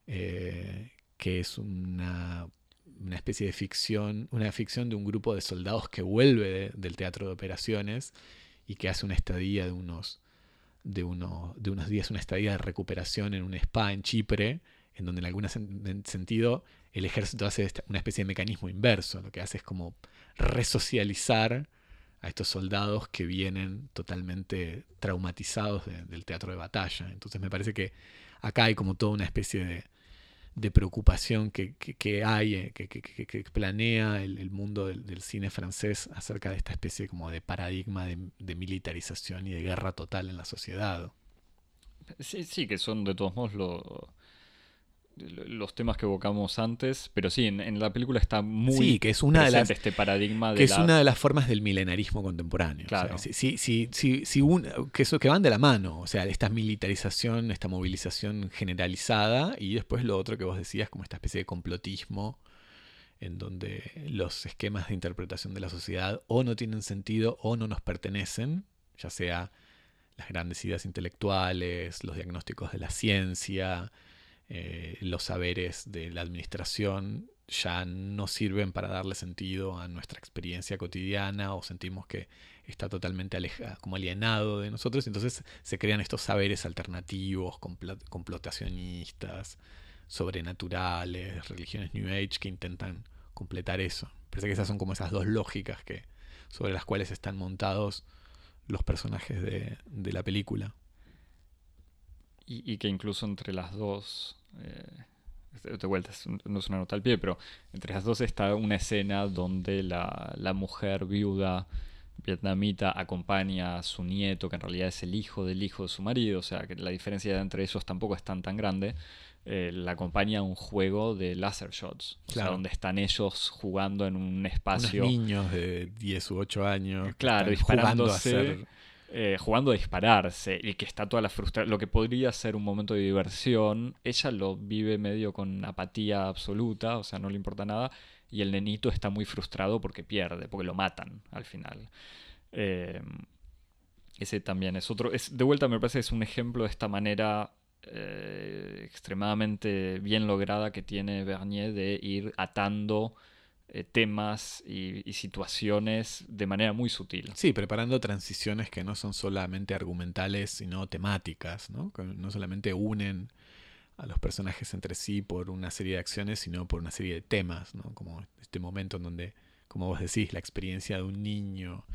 eh, que es una, especie de ficción, una ficción de un grupo de soldados que vuelve del teatro de operaciones y que hace una estadía de unos, de, uno, de unos días, una estadía de recuperación en un spa en Chipre, en donde en algún sentido el ejército hace una especie de mecanismo inverso, lo que hace es como resocializar a estos soldados que vienen totalmente traumatizados del teatro de batalla. Entonces me parece que acá hay como toda una especie de, de preocupación que, hay, eh, que, planea el, mundo del, cine francés acerca de esta especie como de paradigma de, militarización y de guerra total en la sociedad. Sí, sí, que son de todos modos lo, los temas que evocamos antes, pero sí, en, la película está muy sí, que es una de las, este paradigma de que es una de las formas del milenarismo contemporáneo. Claro. sí, sí, sí, que eso que van de la mano, o sea, esta militarización, esta movilización generalizada y después lo otro que vos decías como esta especie de complotismo en donde los esquemas de interpretación de la sociedad o no tienen sentido o no nos pertenecen, ya sea las grandes ideas intelectuales, los diagnósticos de la ciencia, eh, los saberes de la administración ya no sirven para darle sentido a nuestra experiencia cotidiana o sentimos que está totalmente alejado, como alienado de nosotros, entonces se crean estos saberes alternativos, complotacionistas, sobrenaturales, religiones New Age que intentan completar eso. Parece que esas son como esas dos lógicas que, sobre las cuales están montados los personajes de, de la película. Y, que incluso entre las dos, eh, de vuelta, no es una nota al pie, pero entre las dos está una escena donde la, la mujer viuda vietnamita acompaña a su nieto, que en realidad es el hijo del hijo de su marido, o sea que la diferencia entre ellos tampoco es tan tan grande. Eh, la acompaña a un juego de laser shots, o sea, donde están ellos jugando en un espacio. Unos niños de 10 u 8 años. Claro, disparándose. Eh, jugando a dispararse y que está toda la frustración, lo que podría ser un momento de diversión, ella lo vive medio con apatía absoluta, o sea, no le importa nada, y el nenito está muy frustrado porque pierde, porque lo matan al final. Em, ese también es otro, es, de vuelta me parece que es un ejemplo de esta manera eh, extremadamente bien lograda que tiene Bernier de ir atando eh, temas y, situaciones de manera muy sutil. Sí, preparando transiciones que no son solamente argumentales, sino temáticas, ¿no? Que no solamente unen a los personajes entre sí por una serie de acciones, sino por una serie de temas, ¿no? Como este momento en donde, como vos decís, la experiencia de un niño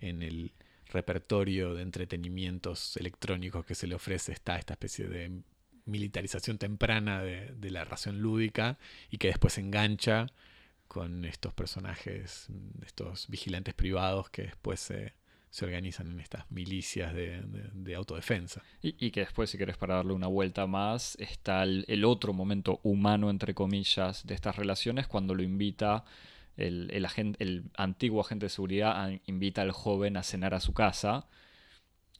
en el repertorio de entretenimientos electrónicos que se le ofrece está esta especie de militarización temprana de, de la ración lúdica y que después engancha con estos personajes, estos vigilantes privados que después se, organizan en estas milicias de, autodefensa. Y, que después, si querés para darle una vuelta más, está el, otro momento humano, entre comillas, de estas relaciones, cuando lo invita el, el, agente, el antiguo agente de seguridad, invita al joven a cenar a su casa.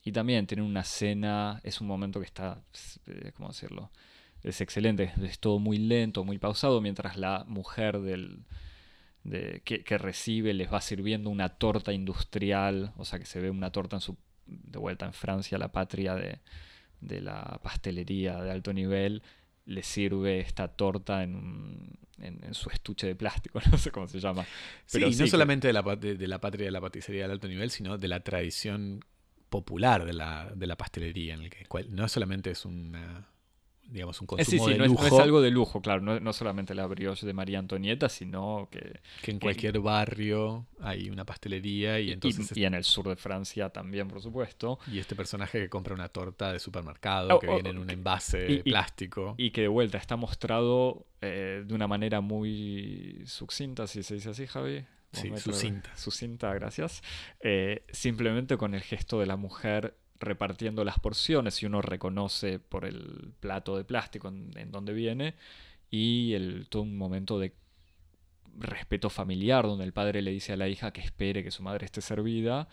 Y también tiene una cena, es un momento que está, eh, ¿cómo decirlo? Es excelente, es todo muy lento, muy pausado, mientras la mujer del, que, recibe les va sirviendo una torta industrial, o sea que se ve una torta en su, de vuelta en Francia, la patria de, la pastelería de alto nivel, le sirve esta torta en, en, su estuche de plástico, no sé cómo se llama. Pero sí, no solamente de, la, de, la patria de la patisería de alto nivel, sino de la tradición popular de la, de la pastelería, en el que no solamente es una digamos, un eh, consumo de lujo. Es, algo de lujo, claro, no, no, solamente la brioche de María Antonieta, sino que... Que en cualquier barrio hay una pastelería y entonces... Y, en el sur de Francia también, por supuesto. Y este personaje que compra una torta de supermercado, oh, que viene en un envase plástico. Y que de vuelta está mostrado eh, de una manera muy sucinta, si se dice así, Javi. Sí, sucinta. Sucinta, gracias. Eh, simplemente con el gesto de la mujer repartiendo las porciones y uno reconoce por el plato de plástico en, donde viene y el, todo un momento de respeto familiar donde el padre le dice a la hija que espere que su madre esté servida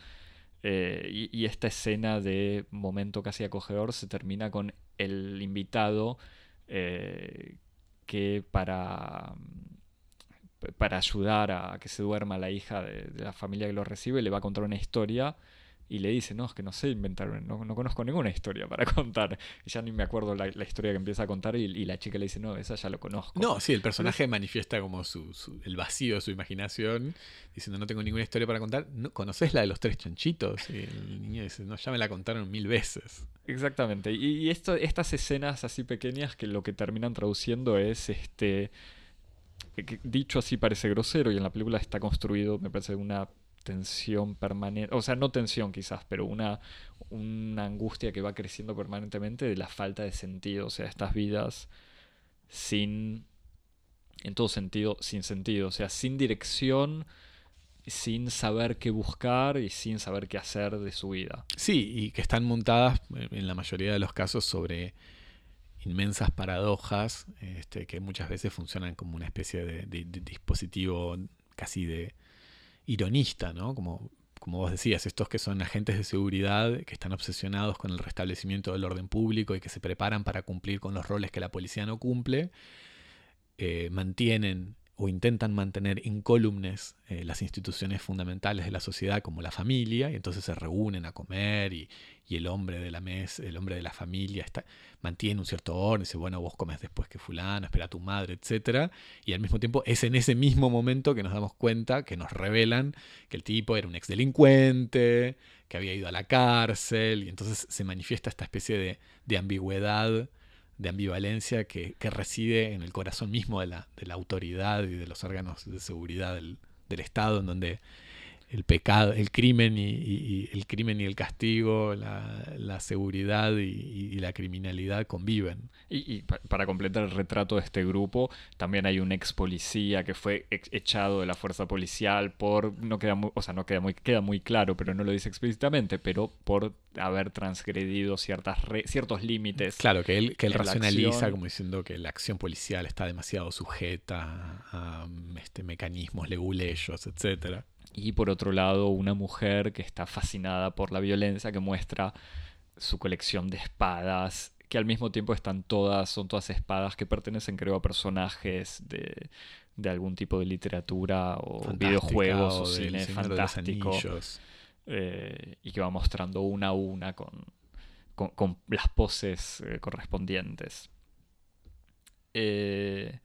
eh, y, esta escena de momento casi acogedor se termina con el invitado eh, que para para ayudar a que se duerma la hija de, de, la familia que lo recibe le va a contar una historia y le dice, no, es que no sé inventar, no, no conozco ninguna historia para contar. Y ya ni me acuerdo la, la historia que empieza a contar y, y, la chica le dice, no, esa ya lo conozco. No, sí, el personaje manifiesta como su, su, el vacío de su imaginación, diciendo, no tengo ninguna historia para contar. ¿No, ¿Conoces la de los tres chanchitos? Y el niño dice, no, ya me la contaron mil veces. Exactamente. Y, y esto, estas escenas así pequeñas que lo que terminan traduciendo es este dicho así parece grosero y en la película está construido, me parece, una tensión permanente, o sea, no tensión quizás, pero una, una angustia que va creciendo permanentemente de la falta de sentido, o sea, estas vidas sin, en todo sentido, sin sentido, o sea, sin dirección, sin saber qué buscar y sin saber qué hacer de su vida. Sí, y que están montadas en la mayoría de los casos sobre inmensas paradojas este, que muchas veces funcionan como una especie de dispositivo casi de ironista, ¿no? Como, como vos decías, estos que son agentes de seguridad, que están obsesionados con el restablecimiento del orden público y que se preparan para cumplir con los roles que la policía no cumple, eh, mantienen o intentan mantener incólumes eh, las instituciones fundamentales de la sociedad como la familia y entonces se reúnen a comer y, el hombre de la mesa, el hombre de la familia está, mantiene un cierto orden, dice, bueno, vos comes después que fulano, espera a tu madre, etc. Y al mismo tiempo es en ese mismo momento que nos damos cuenta, que nos revelan que el tipo era un exdelincuente, que había ido a la cárcel, y entonces se manifiesta esta especie de, de ambigüedad de ambivalencia que, que, reside en el corazón mismo de la, de la, autoridad y de los órganos de seguridad del, del Estado, en donde el pecado, el crimen y, y, el crimen y el castigo, la, la seguridad y, y, la criminalidad conviven. Y, para completar el retrato de este grupo, también hay un ex policía que fue echado de la fuerza policial por no queda muy, o sea, no queda muy queda muy claro, pero no lo dice explícitamente, pero por haber transgredido ciertas re, ciertos límites. Claro, que él que él racionaliza como diciendo que la acción policial está demasiado sujeta a, a este mecanismos leguleyos, etcétera y por otro lado una mujer que está fascinada por la violencia, que muestra su colección de espadas, que al mismo tiempo están todas, son todas espadas que pertenecen creo a personajes de, de algún tipo de literatura o Fantástica, videojuegos o, o cine fantástico. Eh, y que va mostrando una a una con, con, con las poses eh, correspondientes. Eh,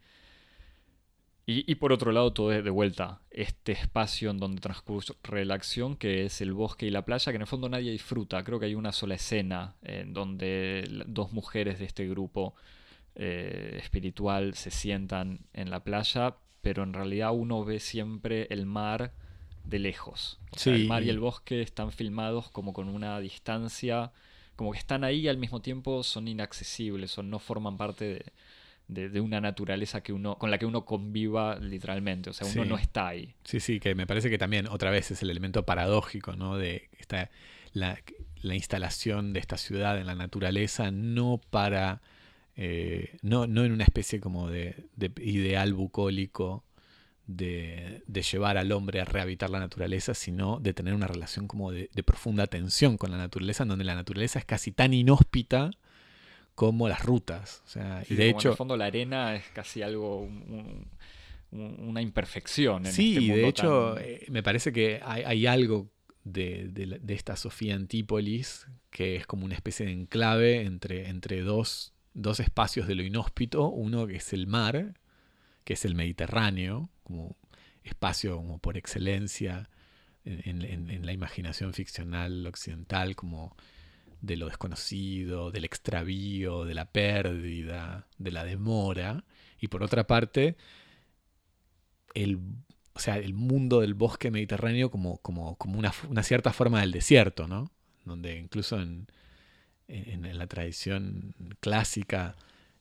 y, y, por otro lado, todo es de vuelta este espacio en donde transcurre la acción, que es el bosque y la playa, que en el fondo nadie disfruta. Creo que hay una sola escena en donde dos mujeres de este grupo eh, espiritual se sientan en la playa, pero en realidad uno ve siempre el mar de lejos. O sea, sí. el mar y el bosque están filmados como con una distancia, como que están ahí y al mismo tiempo son inaccesibles o no forman parte de de, de, una naturaleza que uno, con la que uno conviva literalmente, o sea, uno sí. no está ahí. Sí, sí, que me parece que también otra vez es el elemento paradójico, ¿no? De esta, la, la instalación de esta ciudad en la naturaleza, no para, eh, no, no en una especie como de, de ideal bucólico, de, de, llevar al hombre a rehabilitar la naturaleza, sino de tener una relación como de, de, profunda tensión con la naturaleza, en donde la naturaleza es casi tan inhóspita como las rutas. O sea, sí, y de hecho. En el fondo, la arena es casi algo. Un, un, una imperfección. En sí, este mundo de hecho, tan... eh, me parece que hay, hay algo de, de, de, esta Sofía Antípolis que es como una especie de enclave entre, entre dos, dos espacios de lo inhóspito. Uno que es el mar, que es el Mediterráneo, como espacio como por excelencia en, en, en la imaginación ficcional occidental, como de lo desconocido, del extravío, de la pérdida, de la demora, y por otra parte, el, o sea, el mundo del bosque mediterráneo como, como, como una, una, cierta forma del desierto, ¿no? Donde incluso en, en, la tradición clásica,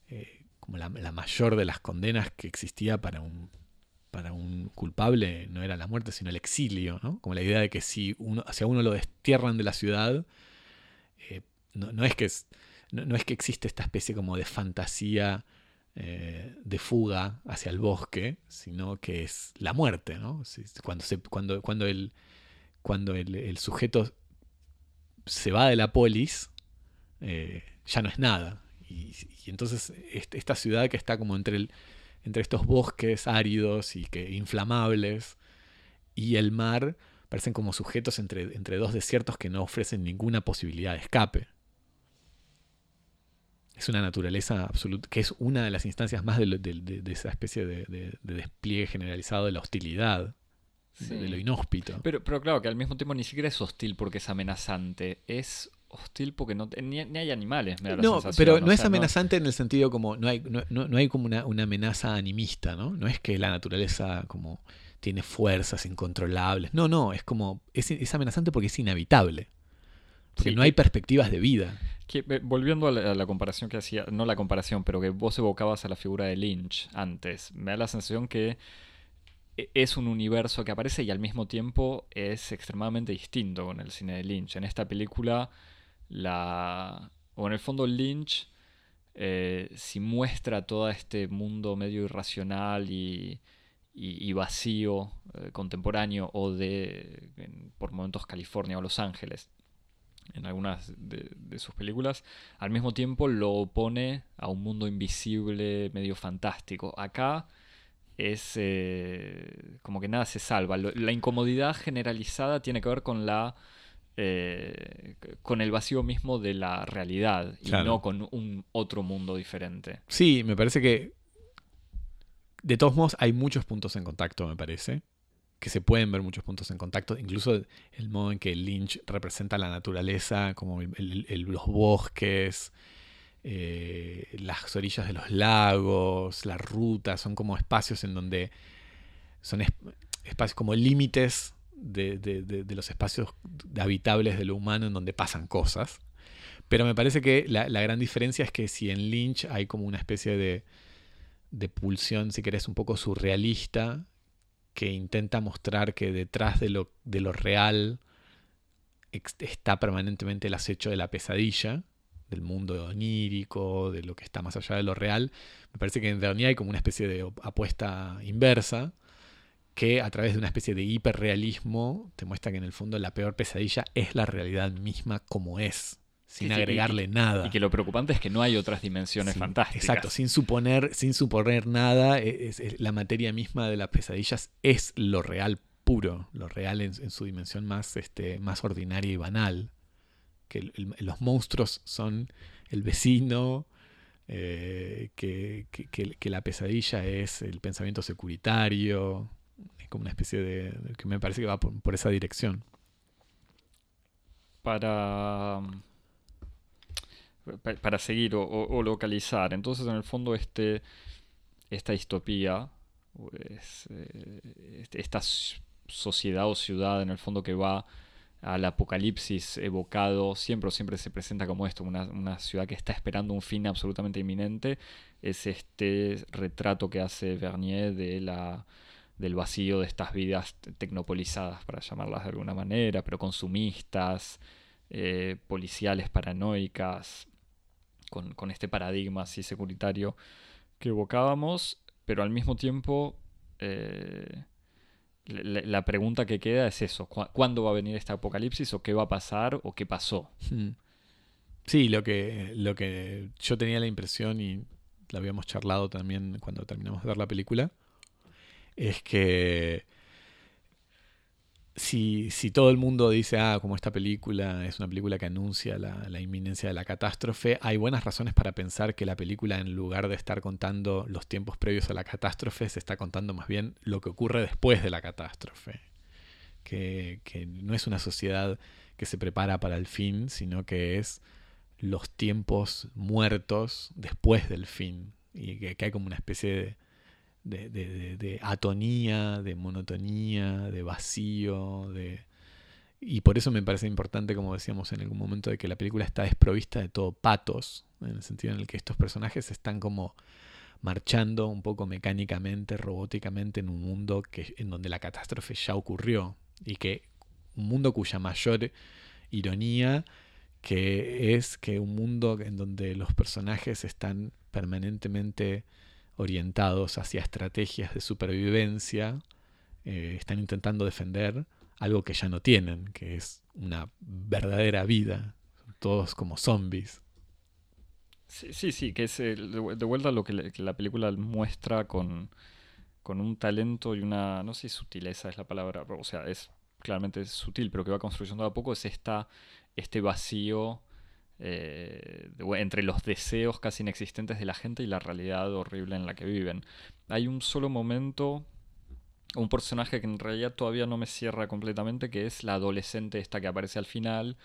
eh, como la, la, mayor de las condenas que existía para un, para un culpable no era la muerte, sino el exilio, ¿no? Como la idea de que si uno, si a uno lo destierran de la ciudad, eh, no, no, es que es, no, no, es que existe esta especie como de fantasía eh, de fuga hacia el bosque, sino que es la muerte, ¿no? Cuando, se, cuando, cuando, el, cuando el, el sujeto se va de la polis, eh, ya no es nada. Y, y, entonces esta ciudad que está como entre, el, entre estos bosques áridos y que inflamables y el mar parecen como sujetos entre, entre dos desiertos que no ofrecen ninguna posibilidad de escape. Es una naturaleza absoluta, que es una de las instancias más de, esa especie de, despliegue generalizado de la hostilidad, de lo inhóspito. Pero, pero claro, que al mismo tiempo ni siquiera es hostil porque es amenazante, es hostil porque no, ni, hay animales, me da No, pero no es amenazante en el sentido como, no hay, no, no, hay como una, una, amenaza animista, ¿no? No es que la naturaleza como tiene fuerzas incontrolables. No, no, es como. Es, amenazante porque es inhabitable. Porque no hay perspectivas de vida. volviendo a la, comparación que hacía, no la comparación, pero que vos evocabas a la figura de Lynch antes, me da la sensación que e, es un universo que aparece y al mismo tiempo es extremadamente distinto con el cine de Lynch. En esta película, la. o en el fondo, Lynch. Eh, si muestra todo este mundo medio irracional y, y, vacío eh, contemporáneo o de, por momentos, California o Los Ángeles en algunas de, sus películas, al mismo tiempo lo opone a un mundo invisible, medio fantástico. Acá es eh, como que nada se salva. la incomodidad generalizada tiene que ver con la eh, con el vacío mismo de la realidad y no con un otro mundo diferente. Sí, me parece que de todos modos, hay muchos puntos en contacto, me parece. Que se pueden ver muchos puntos en contacto. Incluso el modo en que Lynch representa la naturaleza, como los bosques, eh, las orillas de los lagos, las rutas, son como espacios en donde son espacios como límites de, los espacios habitables de lo humano en donde pasan cosas. Pero me parece que la, gran diferencia es que si en Lynch hay como una especie de de pulsión, si querés, un poco surrealista, que intenta mostrar que detrás de lo, de lo real está permanentemente el acecho de la pesadilla, del mundo onírico, de lo que está más allá de lo real. Me parece que en Dernier hay como una especie de apuesta inversa, que a través de una especie de hiperrealismo te muestra que en el fondo la peor pesadilla es la realidad misma como es sin agregarle nada. Y que lo preocupante es que no hay otras dimensiones fantásticas. Exacto, sin suponer, sin suponer nada, e, la materia misma de las pesadillas es lo real puro, lo real en, su dimensión más, este, más ordinaria y banal. Que los monstruos son el vecino, eh, que, la pesadilla es el pensamiento securitario, es como una especie de... que me parece que va por esa dirección. Para para seguir o, localizar. Entonces, en el fondo, este, esta distopía, eh, esta sociedad o ciudad, en el fondo, que va al apocalipsis evocado, siempre siempre se presenta como esto, una, ciudad que está esperando un fin absolutamente inminente, es este retrato que hace Vernier de la del vacío de estas vidas tecnopolizadas, para llamarlas de alguna manera, pero consumistas, eh, policiales paranoicas, con, este paradigma así securitario que evocábamos, pero al mismo tiempo eh, la, pregunta que queda es eso, ¿cuándo va a venir este apocalipsis o qué va a pasar o qué pasó? Hmm. Sí, lo que, lo que yo tenía la impresión y lo habíamos charlado también cuando terminamos de ver la película, es que si, todo el mundo dice, ah, como esta película es una película que anuncia la, inminencia de la catástrofe, hay buenas razones para pensar que la película, en lugar de estar contando los tiempos previos a la catástrofe, se está contando más bien lo que ocurre después de la catástrofe. Que, no es una sociedad que se prepara para el fin, sino que es los tiempos muertos después del fin. Y que hay como una especie de de, de, de, atonía, de monotonía, de vacío, de... Y por eso me parece importante, como decíamos en algún momento, de que la película está desprovista de todo patos, en el sentido en el que estos personajes están como marchando un poco mecánicamente, robóticamente en un mundo que, en donde la catástrofe ya ocurrió y que un mundo cuya mayor ironía que es que un mundo en donde los personajes están permanentemente orientados hacia estrategias de supervivencia, eh, están intentando defender algo que ya no tienen, que es una verdadera vida, todos como zombies. Sí, sí, que es de vuelta lo que, la película muestra con, con un talento y una, no sé si sutileza es la palabra, o sea, es claramente es sutil, pero que va construyendo a poco, es esta, este vacío eh, entre los deseos casi inexistentes de la gente y la realidad horrible en la que viven. Hay un solo momento, un personaje que en realidad todavía no me cierra completamente, que es la adolescente esta que aparece al final,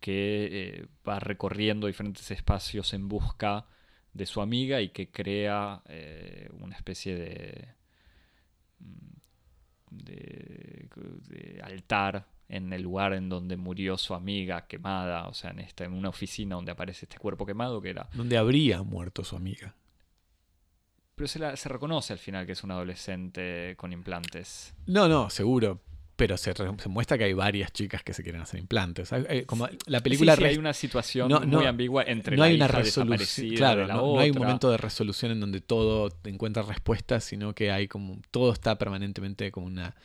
que eh, va recorriendo diferentes espacios en busca de su amiga y que crea eh, una especie de, mm, de altar en el lugar en donde murió su amiga quemada, o sea, en, esta, en una oficina donde aparece este cuerpo quemado que era... Donde habría muerto su amiga. Pero se, se reconoce al final que es un adolescente con implantes. No, no, seguro. Pero se, se, muestra que hay varias chicas que se quieren hacer implantes. Como la película sí, sí, hay una situación muy ambigua entre no hay una resolución claro la no, hay un momento de resolución en donde todo encuentra respuestas sino que hay como todo está permanentemente como una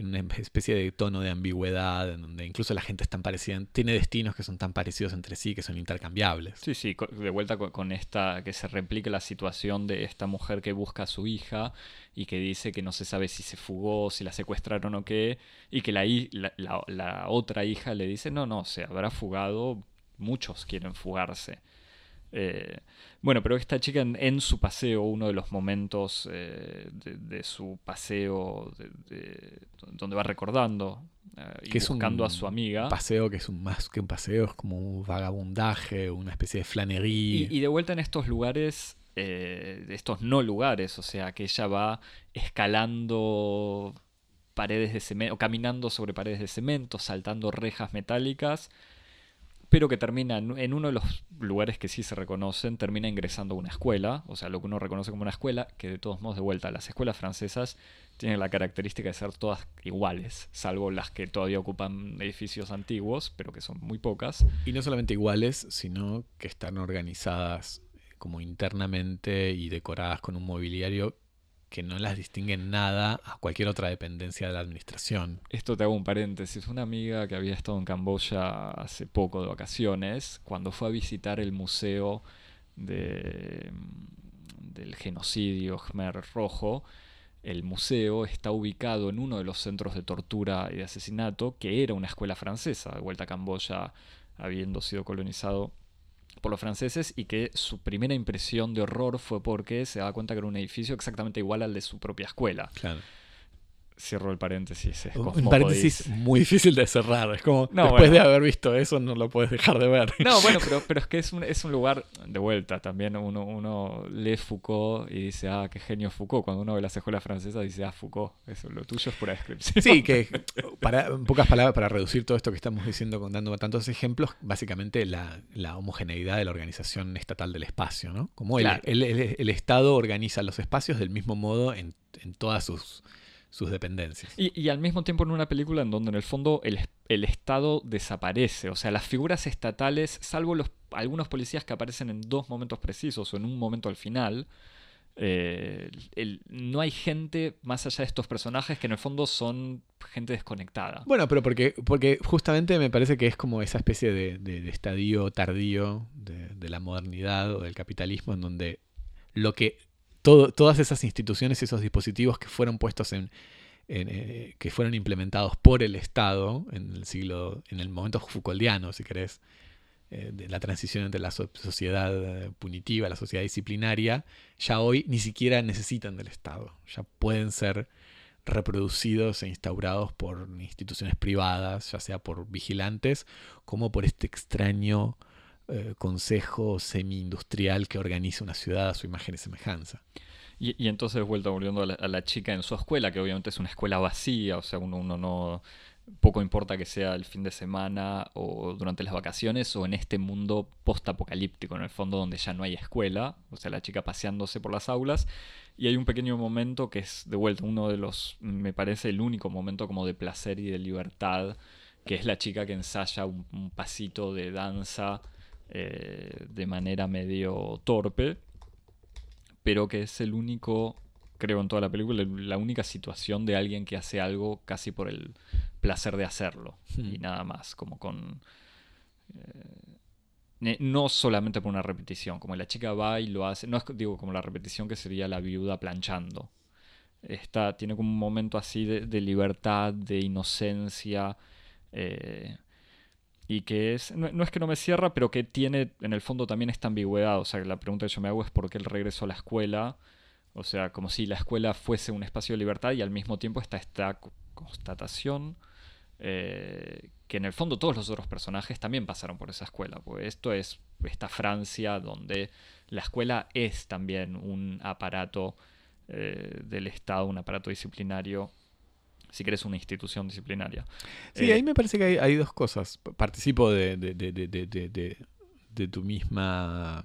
en una especie de tono de ambigüedad, en donde incluso la gente es tan parecida, tiene destinos que son tan parecidos entre sí que son intercambiables. Sí, sí, de vuelta con esta, que se replique la situación de esta mujer que busca a su hija y que dice que no se sabe si se fugó, si la secuestraron o qué, y que la, la, la otra hija le dice, no, no, se habrá fugado, muchos quieren fugarse. Eh, bueno, pero esta chica en, su paseo, uno de los momentos eh, de, su paseo donde va recordando eh, y buscando a su amiga. Un paseo que es un, más que un paseo, es como un vagabundaje, una especie de flanería. Y, de vuelta en estos lugares, estos no lugares, o sea, que ella va escalando paredes de cemento, caminando sobre paredes de cemento, saltando rejas metálicas pero que termina en, uno de los lugares que sí se reconocen, termina ingresando a una escuela, o sea, lo que uno reconoce como una escuela, que de todos modos de vuelta, las escuelas francesas tienen la característica de ser todas iguales, salvo las que todavía ocupan edificios antiguos, pero que son muy pocas. Y no solamente iguales, sino que están organizadas como internamente y decoradas con un mobiliario que no las distinguen nada a cualquier otra dependencia de la administración. Esto te hago un paréntesis. Una amiga que había estado en Camboya hace poco de vacaciones, cuando fue a visitar el museo de, del genocidio Khmer Rojo, el museo está ubicado en uno de los centros de tortura y de asesinato, que era una escuela francesa, de vuelta a Camboya habiendo sido colonizado por los franceses y que su primera impresión de horror fue porque se daba cuenta que era un edificio exactamente igual al de su propia escuela. Claro cierro el paréntesis. Es un paréntesis muy difícil de cerrar. Es como, después de haber visto eso, no lo puedes dejar de ver. No, bueno, pero, pero es que es un, es un lugar de vuelta. También uno, uno lee Foucault y dice, ah, qué genio Foucault. Cuando uno ve las escuelas francesas dice, ah, Foucault. Eso, lo tuyo es pura descripción. Sí, que para, en pocas palabras, para reducir todo esto que estamos diciendo, dando tantos ejemplos, básicamente la, la homogeneidad de la organización estatal del espacio, ¿no? Como el, el, el, Estado organiza los espacios del mismo modo en, en todas sus sus dependencias. Y, al mismo tiempo en una película en donde en el fondo el, Estado desaparece, o sea, las figuras estatales, salvo los, algunos policías que aparecen en dos momentos precisos o en un momento al final, eh, no hay gente más allá de estos personajes que en el fondo son gente desconectada. Bueno, pero porque, porque justamente me parece que es como esa especie de, estadio tardío de, de, la modernidad o del capitalismo en donde lo que todas esas instituciones, esos dispositivos que fueron puestos en, eh, que fueron implementados por el Estado en el siglo, en el momento Foucauldiano, si querés, eh, de la transición entre la sociedad eh, punitiva, la sociedad disciplinaria, ya hoy ni siquiera necesitan del Estado, ya pueden ser reproducidos e instaurados por instituciones privadas, ya sea por vigilantes, como por este extraño eh, consejo semi-industrial que organiza una ciudad a su imagen y semejanza. Y, entonces, vuelta volviendo a la, chica en su escuela, que obviamente es una escuela vacía, o sea, uno, uno no. Poco importa que sea el fin de semana o durante las vacaciones o en este mundo post-apocalíptico, en el fondo, donde ya no hay escuela, o sea, la chica paseándose por las aulas. Y hay un pequeño momento que es, de vuelta, uno de los. Me parece el único momento como de placer y de libertad, que es la chica que ensaya un pasito de danza eh, de manera medio torpe, pero que es el único, creo en toda la película, la única situación de alguien que hace algo casi por el placer de hacerlo y nada más, como con... Eh, no solamente por una repetición, como la chica va y lo hace, no es digo como la repetición que sería la viuda planchando, está, tiene como un momento así de, libertad, de inocencia. Eh, y que es, no, es que no me cierra, pero que tiene en el fondo también esta ambigüedad. O sea, la pregunta que yo me hago es por qué el regreso a la escuela. O sea, como si la escuela fuese un espacio de libertad y al mismo tiempo está esta constatación eh, que en el fondo todos los otros personajes también pasaron por esa escuela. Pues esto es esta Francia donde la escuela es también un aparato eh, del Estado, un aparato disciplinario si querés, una institución disciplinaria. Sí, ahí eh, me parece que hay, dos cosas. Participo de, de, tu misma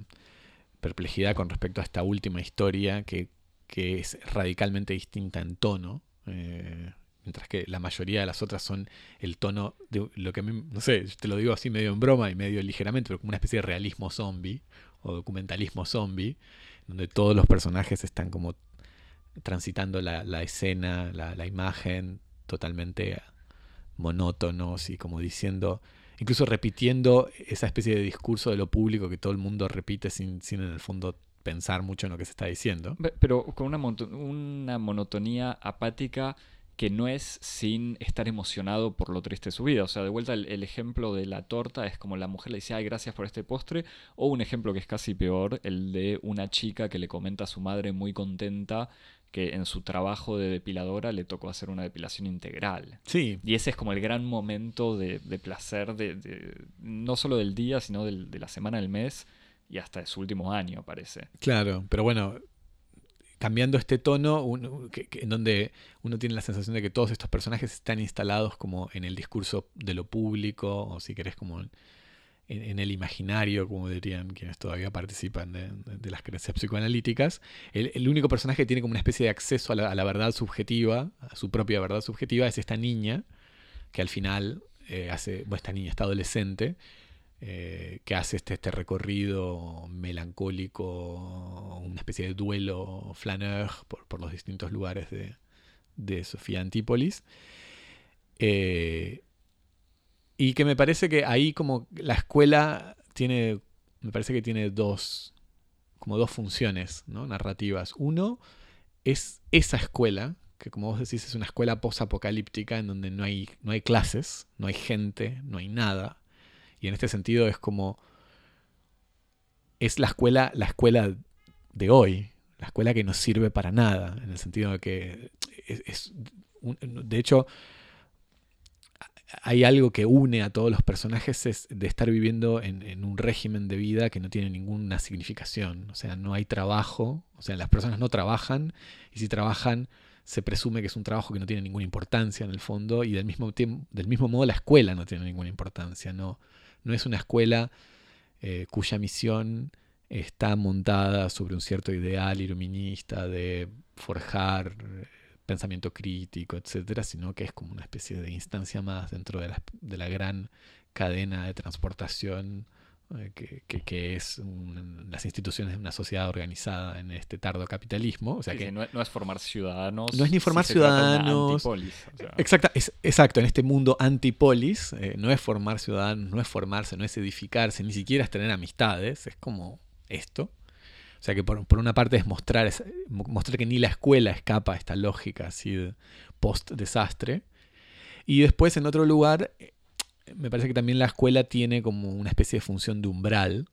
perplejidad con respecto a esta última historia que, es radicalmente distinta en tono. Eh, mientras que la mayoría de las otras son el tono de lo que, no sé, te lo digo así medio en broma y medio ligeramente, pero como una especie de realismo zombie o documentalismo zombie, donde todos los personajes están como transitando la, escena, la, imagen, totalmente monótonos y como diciendo, incluso repitiendo esa especie de discurso de lo público que todo el mundo repite sin, sin en el fondo pensar mucho en lo que se está diciendo. Pero con una, una monotonía apática que no es sin estar emocionado por lo triste de su vida. O sea, de vuelta el, ejemplo de la torta es como la mujer le dice, ay, gracias por este postre. O un ejemplo que es casi peor, el de una chica que le comenta a su madre muy contenta que en su trabajo de depiladora le tocó hacer una depilación integral. Sí. Y ese es como el gran momento de, placer, de, no solo del día, sino de la semana, del mes y hasta de su último año, parece. Claro, pero bueno, cambiando este tono, en donde uno tiene la sensación de que todos estos personajes están instalados como en el discurso de lo público, o si querés como en, el imaginario, como dirían quienes todavía participan de, las creencias psicoanalíticas, el, único personaje que tiene como una especie de acceso a la, verdad subjetiva, a su propia verdad subjetiva, es esta niña, que al final eh, hace, bueno, esta niña, está adolescente, eh, que hace este, este recorrido melancólico, una especie de duelo flaneur por, los distintos lugares de, de Sofía Antípolis. Eh, y que me parece que ahí como la escuela tiene, me parece que tiene dos, como dos funciones ¿no? narrativas. Uno es esa escuela, que como vos decís es una escuela post-apocalíptica en donde no hay, no hay clases, no hay gente, no hay nada. Y en este sentido es como, es la escuela, la escuela de hoy, la escuela que no sirve para nada, en el sentido de que es de hecho, hay algo que une a todos los personajes es de estar viviendo en, un régimen de vida que no tiene ninguna significación. O sea, no hay trabajo, o sea, las personas no trabajan y si trabajan se presume que es un trabajo que no tiene ninguna importancia en el fondo y del mismo, del mismo modo la escuela no tiene ninguna importancia. No, no es una escuela eh, cuya misión está montada sobre un cierto ideal iluminista de forjar pensamiento crítico, etcétera, sino que es como una especie de instancia más dentro de la, de la gran cadena de transportación eh, que, es las instituciones de una sociedad organizada en este tardo capitalismo. O sea que no, es formar ciudadanos. No es ni formar ciudadanos. exacto, es, exacto, en este mundo antipolis, eh, no es formar ciudadanos, no es formarse, no es edificarse, ni siquiera es tener amistades, es como esto. Sea que por, una parte es mostrar, mostrar que ni la escuela escapa a esta lógica así post-desastre. Y después en otro lugar, eh, me parece que también la escuela tiene como una especie de función de umbral,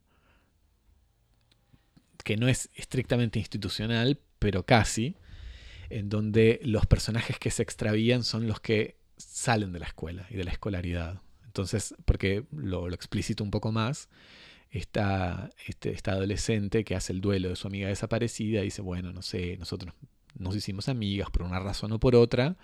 que no es estrictamente institucional, pero casi, en donde los personajes que se extravían son los que salen de la escuela y de la escolaridad. Entonces, porque lo, lo explicito un poco más, esta, este, esta adolescente que hace el duelo de su amiga desaparecida dice, bueno, no sé, nosotros nos hicimos amigas por una razón o por otra,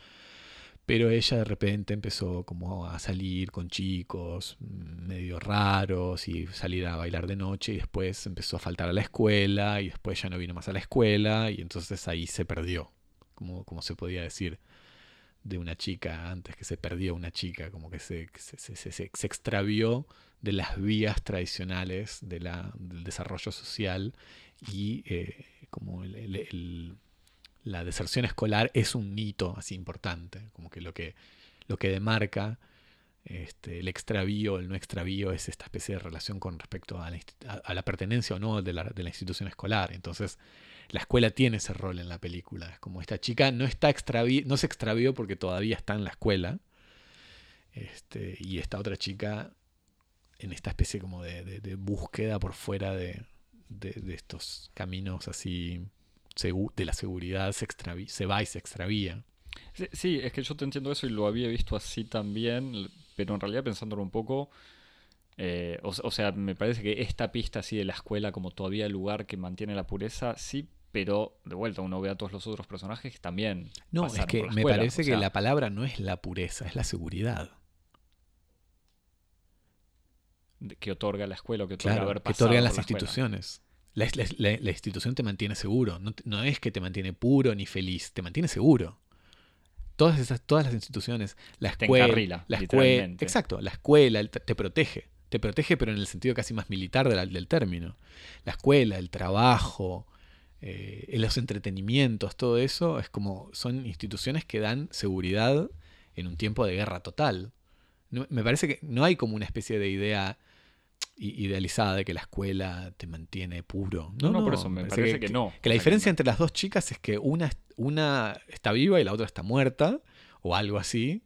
pero ella de repente empezó como a salir con chicos medio raros y salir a bailar de noche y después empezó a faltar a la escuela y después ya no vino más a la escuela y entonces ahí se perdió, como, como se podía decir de una chica antes que se perdió una chica, como que se, se, se, se extravió de las vías tradicionales de la, del desarrollo social y eh, como la deserción escolar es un hito así importante, como que lo que, lo que demarca este, el extravío, el no extravío es esta especie de relación con respecto a la, pertenencia o no de la, de la, institución escolar. Entonces, la escuela tiene ese rol en la película. Es como esta chica no está no se extravió porque todavía está en la escuela. Este, y esta otra chica en esta especie como de, de, búsqueda por fuera de, de, estos caminos así de la seguridad se, se va y se extravía. Sí, es que yo te entiendo eso y lo había visto así también, pero en realidad pensándolo un poco, eh, o, sea, me parece que esta pista así de la escuela como todavía el lugar que mantiene la pureza, sí, pero de vuelta uno ve a todos los otros personajes también. No, es que me parece que la palabra no es la pureza, es la seguridad. Que otorga la escuela o que otorga haber pasado que otorgan las instituciones. La, institución te mantiene seguro, no, no es que te mantiene puro ni feliz, te mantiene seguro todas esas, todas las instituciones, la escuela, la escuela, exacto, la escuela te protege, te protege, pero en el sentido casi más militar del, término. La escuela, el trabajo, eh, los entretenimientos, todo eso es como son instituciones que dan seguridad en un tiempo de guerra total. me parece que no hay como una especie de idea idealizada de que la escuela te mantiene puro. No, no, por eso me, parece, que, no. Que la diferencia entre las dos chicas es que una, una está viva y la otra está muerta, o algo así.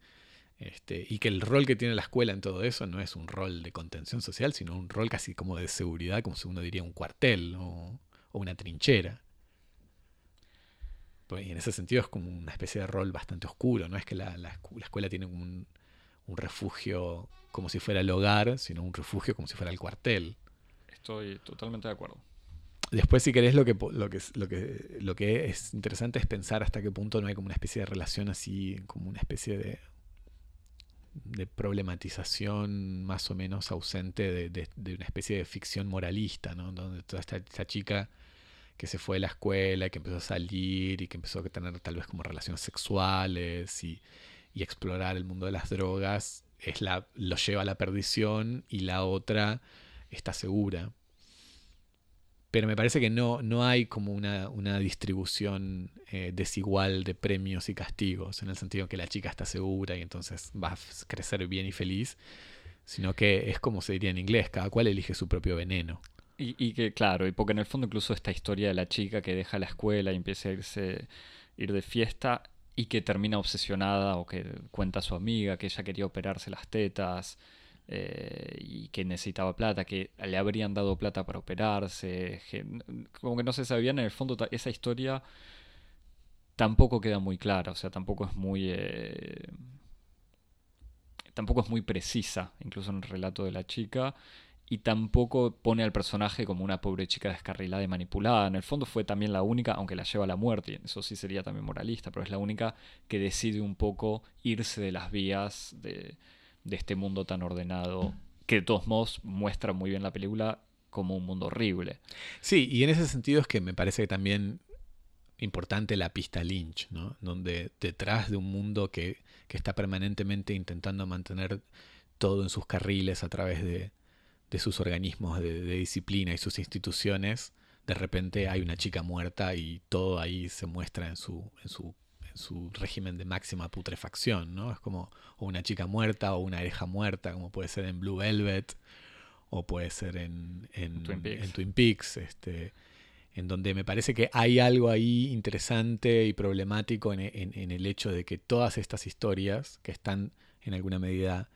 Este, y que el rol que tiene la escuela en todo eso no es un rol de contención social, sino un rol casi como de seguridad, como si uno diría un cuartel o, una trinchera. Pues, y en ese sentido es como una especie de rol bastante oscuro, no es que la, la escuela tiene como un, un refugio como si fuera el hogar, sino un refugio como si fuera el cuartel. Estoy totalmente de acuerdo. Después, si querés, lo que, lo, que, lo, que, lo que es interesante es pensar hasta qué punto no hay como una especie de relación así, como una especie de, de problematización más o menos ausente de, una especie de ficción moralista, ¿no? Donde toda esta, esta, chica que se fue de la escuela, que empezó a salir y que empezó a tener tal vez como relaciones sexuales y, y explorar el mundo de las drogas es la, lo lleva a la perdición y la otra está segura. Pero me parece que no, no hay como una, una distribución eh, desigual de premios y castigos, en el sentido que la chica está segura y entonces va a crecer bien y feliz, sino que es como se diría en inglés, cada cual elige su propio veneno. Y, y que, claro, y porque en el fondo incluso esta historia de la chica que deja la escuela y empieza a irse, ir de fiesta, y que termina obsesionada o que cuenta a su amiga que ella quería operarse las tetas eh, y que necesitaba plata, que le habrían dado plata para operarse, como que no se sabía en el fondo esa historia tampoco queda muy clara, o sea, tampoco es muy... Eh, tampoco es muy precisa, incluso en el relato de la chica, y tampoco pone al personaje como una pobre chica descarrilada y manipulada. En el fondo fue también la única, aunque la lleva a la muerte, eso sí sería también moralista, pero es la única que decide un poco irse de las vías de, este mundo tan ordenado, que de todos modos muestra muy bien la película como un mundo horrible. Sí, y en ese sentido es que me parece también importante la pista Lynch, ¿no? donde detrás de un mundo que, que está permanentemente intentando mantener todo en sus carriles a través de, de sus organismos de, disciplina y sus instituciones, de repente hay una chica muerta y todo ahí se muestra en su, en su, en su régimen de máxima putrefacción, ¿no? Es como una chica muerta o una oreja muerta, como puede ser en Blue Velvet o puede ser en, en, Twin, Peaks. este, en donde me parece que hay algo ahí interesante y problemático en, en, el hecho de que todas estas historias, que están en alguna medida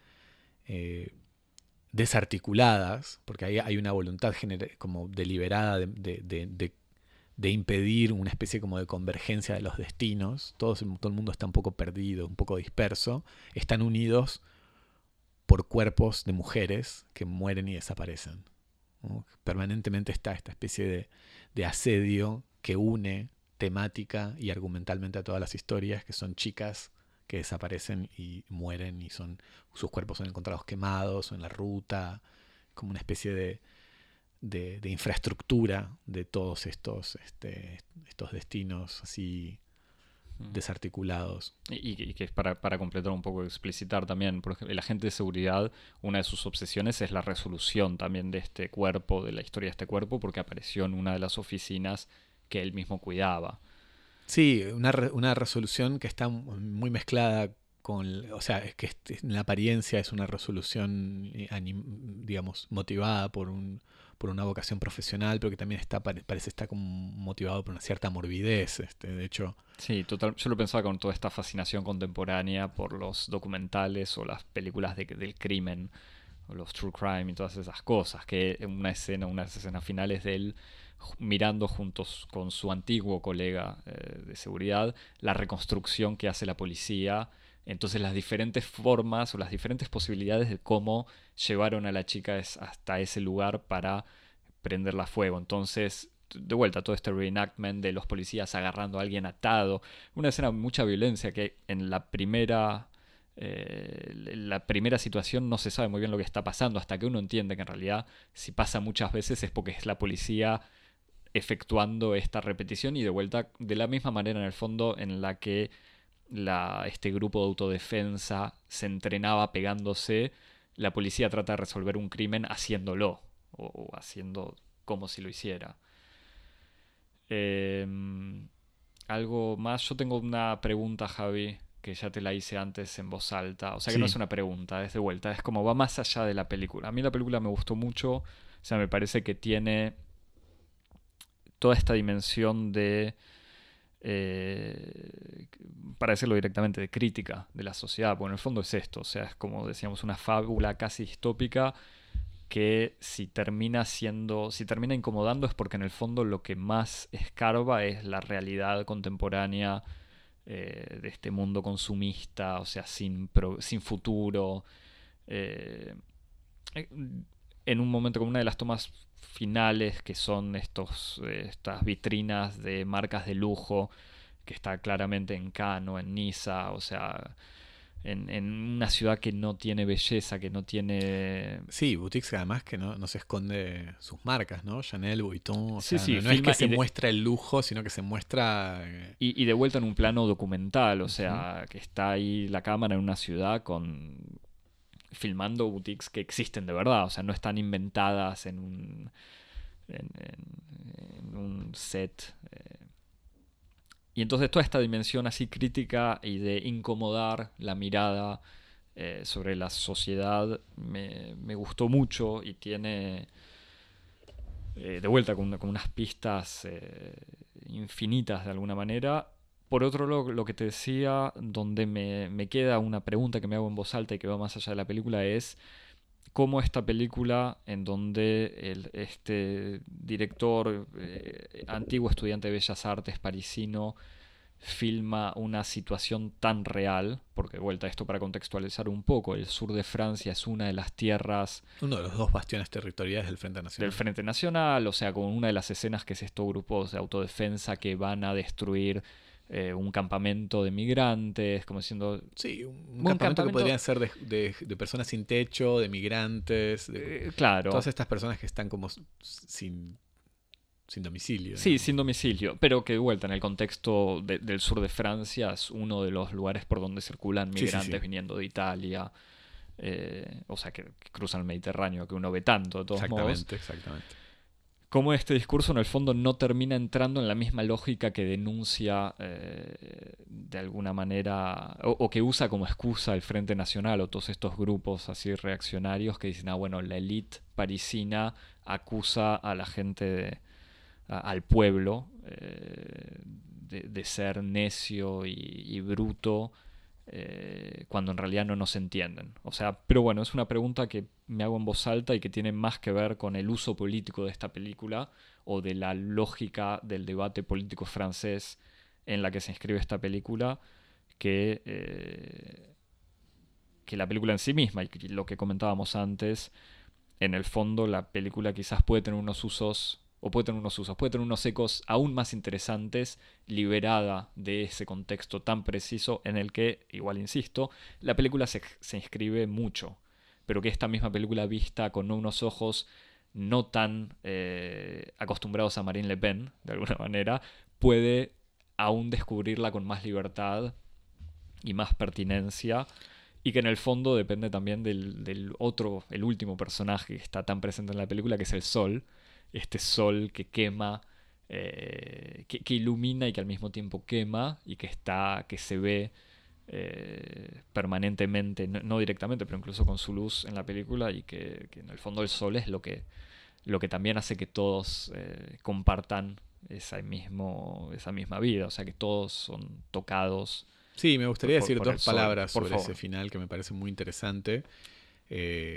eh, desarticuladas, porque ahí hay una voluntad como deliberada de, impedir una especie como de convergencia de los destinos, todo, todo, el mundo está un poco perdido, un poco disperso, están unidos por cuerpos de mujeres que mueren y desaparecen. Permanentemente está esta especie de asedio que une temática y argumentalmente a todas las historias, que son chicas que desaparecen y mueren y son sus cuerpos son encontrados quemados o en la ruta, como una especie de, de, infraestructura de todos estos, este, estos destinos así mm. desarticulados. Y, que es para, para, completar un poco, explicitar también, por ejemplo, el agente de seguridad, una de sus obsesiones es la resolución también de este cuerpo, de la historia de este cuerpo, porque apareció en una de las oficinas que él mismo cuidaba. Sí, una, una resolución que está muy mezclada con, o sea, es que este, en la apariencia es una resolución, eh, digamos, motivada por un por una vocación profesional, pero que también está parece está como motivado por una cierta morbidez, este, de hecho. Sí, total, yo lo pensaba con toda esta fascinación contemporánea por los documentales o las películas del crimen o los true crime y todas esas cosas, que una escena, unas escenas finales de él mirando juntos con su antiguo colega eh, de seguridad la reconstrucción que hace la policía. Entonces las diferentes formas o las diferentes posibilidades de cómo llevaron a la chica hasta ese lugar para prenderla fuego. Entonces, de vuelta, todo este reenactment de los policías agarrando a alguien atado. Una escena de mucha violencia que en la primera... Eh, la primera situación no se sabe muy bien lo que está pasando hasta que uno entiende que en realidad si pasa muchas veces es porque es la policía efectuando esta repetición y de vuelta de la misma manera en el fondo en la que la, este grupo de autodefensa se entrenaba pegándose, la policía trata de resolver un crimen haciéndolo o, haciendo como si lo hiciera. Em, algo más, yo tengo una pregunta, Javi, que ya te la hice antes en voz alta. O sea que no es una pregunta, es de vuelta, es como va más allá de la película. A mí la película me gustó mucho, o sea, me parece que tiene toda esta dimensión de, eh, para decirlo directamente, de crítica de la sociedad, porque en el fondo es esto, o sea, es como decíamos una fábula casi distópica que si termina siendo, si termina incomodando es porque en el fondo lo que más escarba es la realidad contemporánea eh, de este mundo consumista, o sea, sin, sin futuro. Eh, en un momento como una de las tomas finales, que son estos, estas vitrinas de marcas de lujo, que está claramente en Cano, en Niza, o sea, en, una ciudad que no tiene belleza, que no tiene... Sí, boutiques además que no, no se esconde sus marcas, ¿no? Chanel, Vuitton, o sea, no, es que se muestra el lujo, sino que se muestra... Eh, y, de vuelta en un plano documental, o sea, que está ahí la cámara en una ciudad con filmando boutiques que existen de verdad, o sea, no están inventadas en un, en, un set. Eh. Y entonces toda esta dimensión así crítica y de incomodar la mirada eh, sobre la sociedad me, gustó mucho y tiene eh, de vuelta con unas pistas infinitas de alguna manera por otro lado, lo que te decía, donde me, queda una pregunta que me hago en voz alta y que va más allá de la película es cómo esta película, en donde este director, eh, antiguo estudiante de Bellas Artes parisino, filma una situación tan real, porque vuelta esto para contextualizar un poco, el sur de Francia es una de las tierras... Uno de los dos bastiones territoriales del Frente Nacional. Del Frente Nacional, o sea, con una de las escenas que es estos grupos de autodefensa que van a destruir eh, un campamento de migrantes, como diciendo... Sí, un, campamento, que podría ser de, personas sin techo, de migrantes, de, eh, claro. Todas estas personas que están como sin, sin domicilio. Sí, sin domicilio, pero que de vuelta en el contexto del sur de Francia es uno de los lugares por donde circulan migrantes viniendo de Italia. Eh, o sea, que, cruzan el Mediterráneo, que uno ve tanto, de todos exactamente, Exactamente cómo este discurso en el fondo no termina entrando en la misma lógica que denuncia eh, de alguna manera o, que usa como excusa el Frente Nacional o todos estos grupos así reaccionarios que dicen, ah, bueno, la élite parisina acusa a la gente, al pueblo, eh, de, ser necio y bruto eh, cuando en realidad no nos entienden. O sea, pero bueno, es una pregunta que me hago en voz alta y que tiene más que ver con el uso político de esta película o de la lógica del debate político francés en la que se inscribe esta película que, eh, que la película en sí misma y lo que comentábamos antes. En el fondo, la película quizás puede tener unos usos o puede tener unos usos, puede tener unos ecos aún más interesantes, liberada de ese contexto tan preciso en el que, igual insisto, la película se, inscribe mucho, pero que esta misma película vista con unos ojos no tan eh, acostumbrados a Marine Le Pen, de alguna manera, puede aún descubrirla con más libertad y más pertinencia y que en el fondo depende también del, del, otro, el último personaje que está tan presente en la película, que es el Sol, este sol que quema, eh, que, ilumina y que al mismo tiempo quema y que está, que se ve eh, permanentemente, no, directamente, pero incluso con su luz en la película y que, en el fondo el sol es lo que, lo que también hace que todos eh, compartan esa, mismo, esa misma vida, o sea que todos son tocados. Sí, me gustaría decir dos palabras sobre ese final que me parece muy interesante.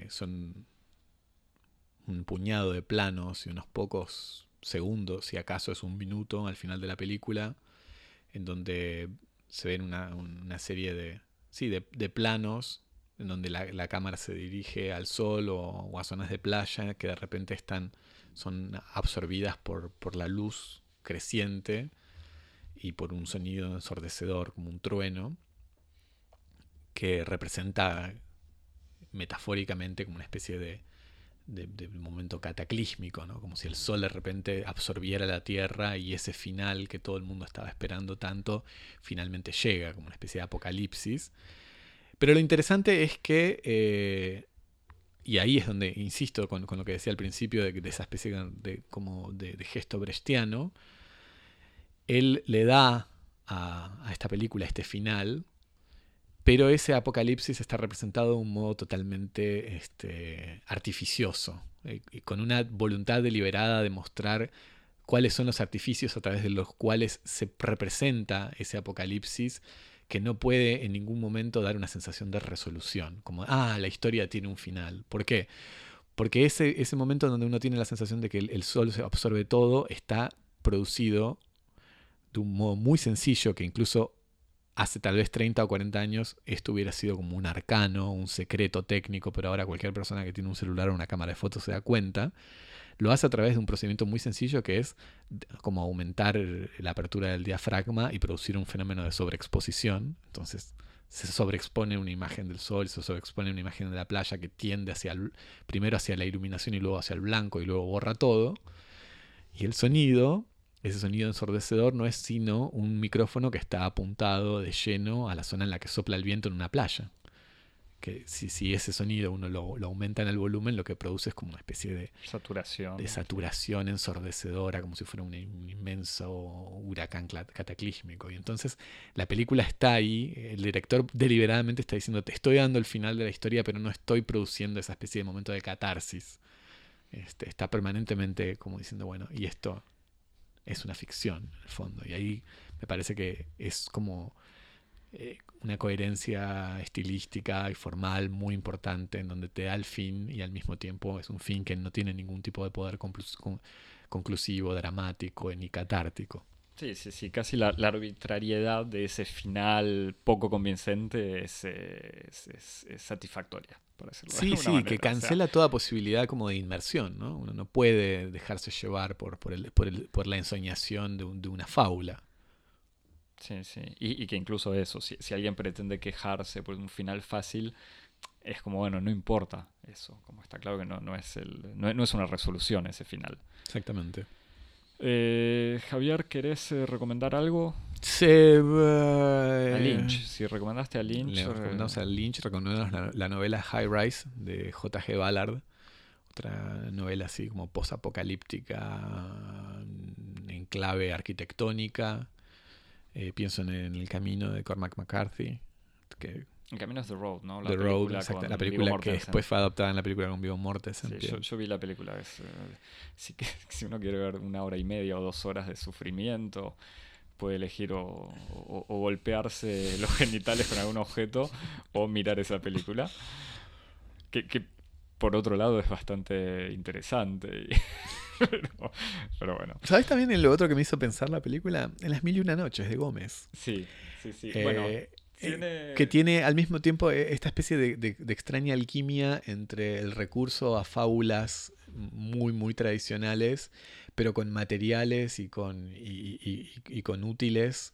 Son un puñado de planos y unos pocos segundos, si acaso es un minuto al final de la película, en donde se ven una, serie de, sí, de, planos en donde la, cámara se dirige al sol o, a zonas de playa que de repente están, son absorbidas por, por la luz creciente y por un sonido ensordecedor como un trueno que representa metafóricamente como una especie de, de, momento cataclísmico, ¿no? como si el sol de repente absorbiera la tierra y ese final que todo el mundo estaba esperando tanto finalmente llega, como una especie de apocalipsis. Pero lo interesante es que, eh, y ahí es donde insisto con, lo que decía al principio de, esa especie de, como de, gesto brechtiano, él le da a esta película este final pero ese apocalipsis está representado de un modo totalmente este, artificioso, eh, y con una voluntad deliberada de mostrar cuáles son los artificios a través de los cuales se representa ese apocalipsis que no puede en ningún momento dar una sensación de resolución, como, ah, la historia tiene un final. ¿Por qué? Porque ese, ese momento donde uno tiene la sensación de que el, el sol se absorbe todo está producido de un modo muy sencillo que incluso hace tal vez 30 o 40 años esto hubiera sido como un arcano, un secreto técnico, pero ahora cualquier persona que tiene un celular o una cámara de fotos se da cuenta. Lo hace a través de un procedimiento muy sencillo que es como aumentar la apertura del diafragma y producir un fenómeno de sobreexposición. Entonces se sobreexpone una imagen del sol, se sobreexpone una imagen de la playa que tiende hacia primero hacia la iluminación y luego hacia el blanco y luego borra todo. Y el sonido ese sonido ensordecedor no es sino un micrófono que está apuntado de lleno a la zona en la que sopla el viento en una playa. Que si, ese sonido uno lo, aumenta en el volumen, lo que produce es como una especie de saturación, de saturación ensordecedora, como si fuera un, inmenso huracán cataclísmico. Y entonces la película está ahí, el director deliberadamente está diciendo, te estoy dando el final de la historia, pero no estoy produciendo esa especie de momento de catarsis. Este, está permanentemente como diciendo, bueno, y esto es una ficción, en el fondo. Y ahí me parece que es como eh, una coherencia estilística y formal muy importante, en donde te da el fin y al mismo tiempo es un fin que no tiene ningún tipo de poder conclusivo, dramático ni catártico. Sí, sí, sí, casi la, arbitrariedad de ese final poco convincente es, es satisfactoria sí, sí, que cancela toda posibilidad como de inmersión, ¿no? Uno no puede dejarse llevar por, por, el, por, el, por la ensoñación de, de, una fábula. Sí, sí, y, que incluso eso, si, si, alguien pretende quejarse por un final fácil, es como, bueno, no importa eso, como está claro que no, no, es, el, no, no es una resolución ese final. Exactamente. Eh, Javier, ¿querés eh, recomendar algo? Sí, a Lynch. Si recomendaste a Lynch. Le recomendamos a Lynch, recomendamos la, novela High Rise de J.G. Ballard. Otra novela así como posapocalíptica, en clave arquitectónica. Eh, pienso en, El Camino de Cormac McCarthy, que el camino es The Road, ¿no? La The Road, exacto. La película que después fue adaptada en la película con Vivo Mortensen. Sí, yo, vi la película. Es, eh, que, si uno quiere ver una hora y media o dos horas de sufrimiento, puede elegir o, golpearse los genitales con algún objeto o mirar esa película. Que, que por otro lado es bastante interesante. pero, bueno. ¿Sabes también en lo otro que me hizo pensar la película? En las mil y una noches de Gómez. Sí, sí, sí. bueno, que tiene al mismo tiempo eh, esta especie de, extraña alquimia entre el recurso a fábulas muy, muy tradicionales, pero con materiales y con, y, con útiles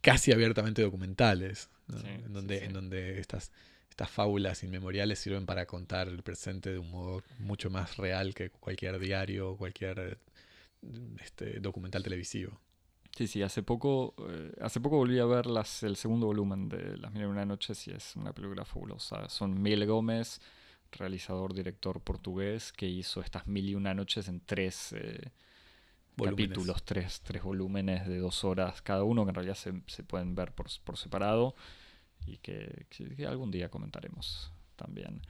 casi abiertamente documentales, en, donde, en donde estas, estas fábulas inmemoriales sirven para contar el presente de un modo mucho más real que cualquier diario o cualquier este, documental televisivo. Sí, sí, hace poco, eh, hace poco volví a ver las, el segundo volumen de Las Mil y Una Noches y es una película fabulosa. Son Miguel Gómez, realizador, director portugués, que hizo estas Mil y Una Noches en tres, eh, capítulos, tres, tres volúmenes de dos horas cada uno, que en realidad se, se pueden ver por, por separado y que algún día comentaremos también.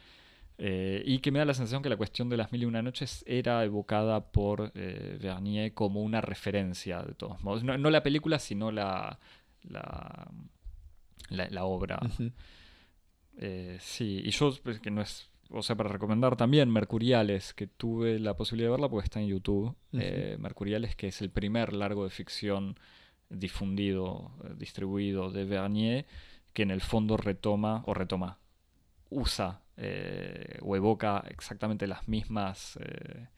Eh, y que me da la sensación que la cuestión de las mil y una noches era evocada por eh, Vernier como una referencia, de todos modos. No, no la película, sino la, la, la, la obra. Eh, sí, y yo, pues, que no es. O sea, para recomendar también Mercuriales, que tuve la posibilidad de verla porque está en YouTube. Eh, Mercuriales, que es el primer largo de ficción difundido, distribuido de Vernier, que en el fondo retoma, o retoma, usa eh, o evoca exactamente las mismas. eh,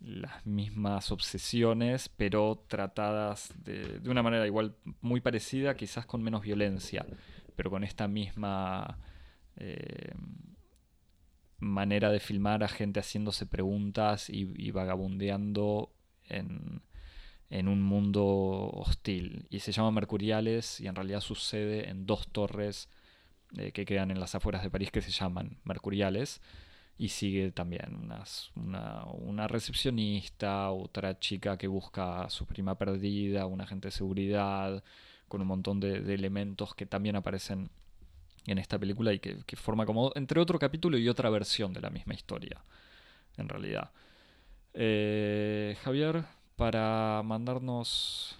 las mismas obsesiones, pero tratadas de, de una manera igual muy parecida, quizás con menos violencia, pero con esta misma eh, manera de filmar a gente haciéndose preguntas y, y vagabundeando en, en un mundo hostil. Y se llama Mercuriales y en realidad sucede en dos torres eh, que quedan en las afueras de París que se llaman Mercuriales. Y sigue también unas- una, recepcionista, otra chica que busca a su prima perdida, un agente de seguridad, con un montón de, elementos que también aparecen en esta película y que, que forma como entre otro capítulo y otra versión de la misma historia, en realidad. Eh, Javier, para mandarnos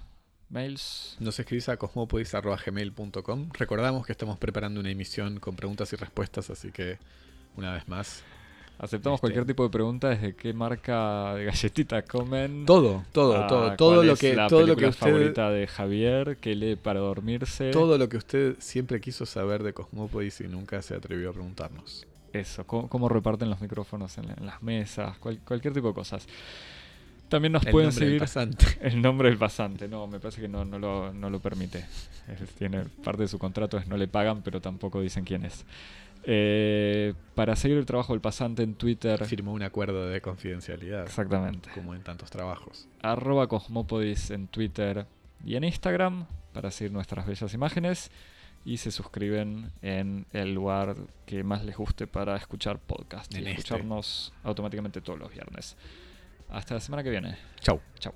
mails, Nos escribís a cosmopodis.gmail.com. Recordamos que estamos preparando una emisión con preguntas y respuestas, así que una vez más. aceptamos Este- cualquier tipo de pregunta desde qué marca de galletita comen. Todo, todo, todo, todo lo que, la todo lo que usted, favorita de Javier, que lee para dormirse. todo lo que usted siempre quiso saber de Cosmopodis y nunca se atrevió a preguntarnos. Eso, cómo, cómo reparten los micrófonos en, en las mesas, cual- cualquier tipo de cosas. También nos El pueden nombre del seguir pasante. el nombre del pasante. No, me parece que no, no, lo, no lo permite. Es- tiene parte de su contrato es no le pagan, pero tampoco dicen quién es. Eh, para seguir el trabajo del pasante en Twitter, Firmó un acuerdo de confidencialidad, exactamente. como en tantos trabajos. arroba Cosmopodis en Twitter y en Instagram para seguir nuestras bellas imágenes y se suscriben en el lugar que más les guste para escuchar podcast y En este. escucharnos automáticamente todos los viernes. Hasta la semana que viene. Chau. Chau.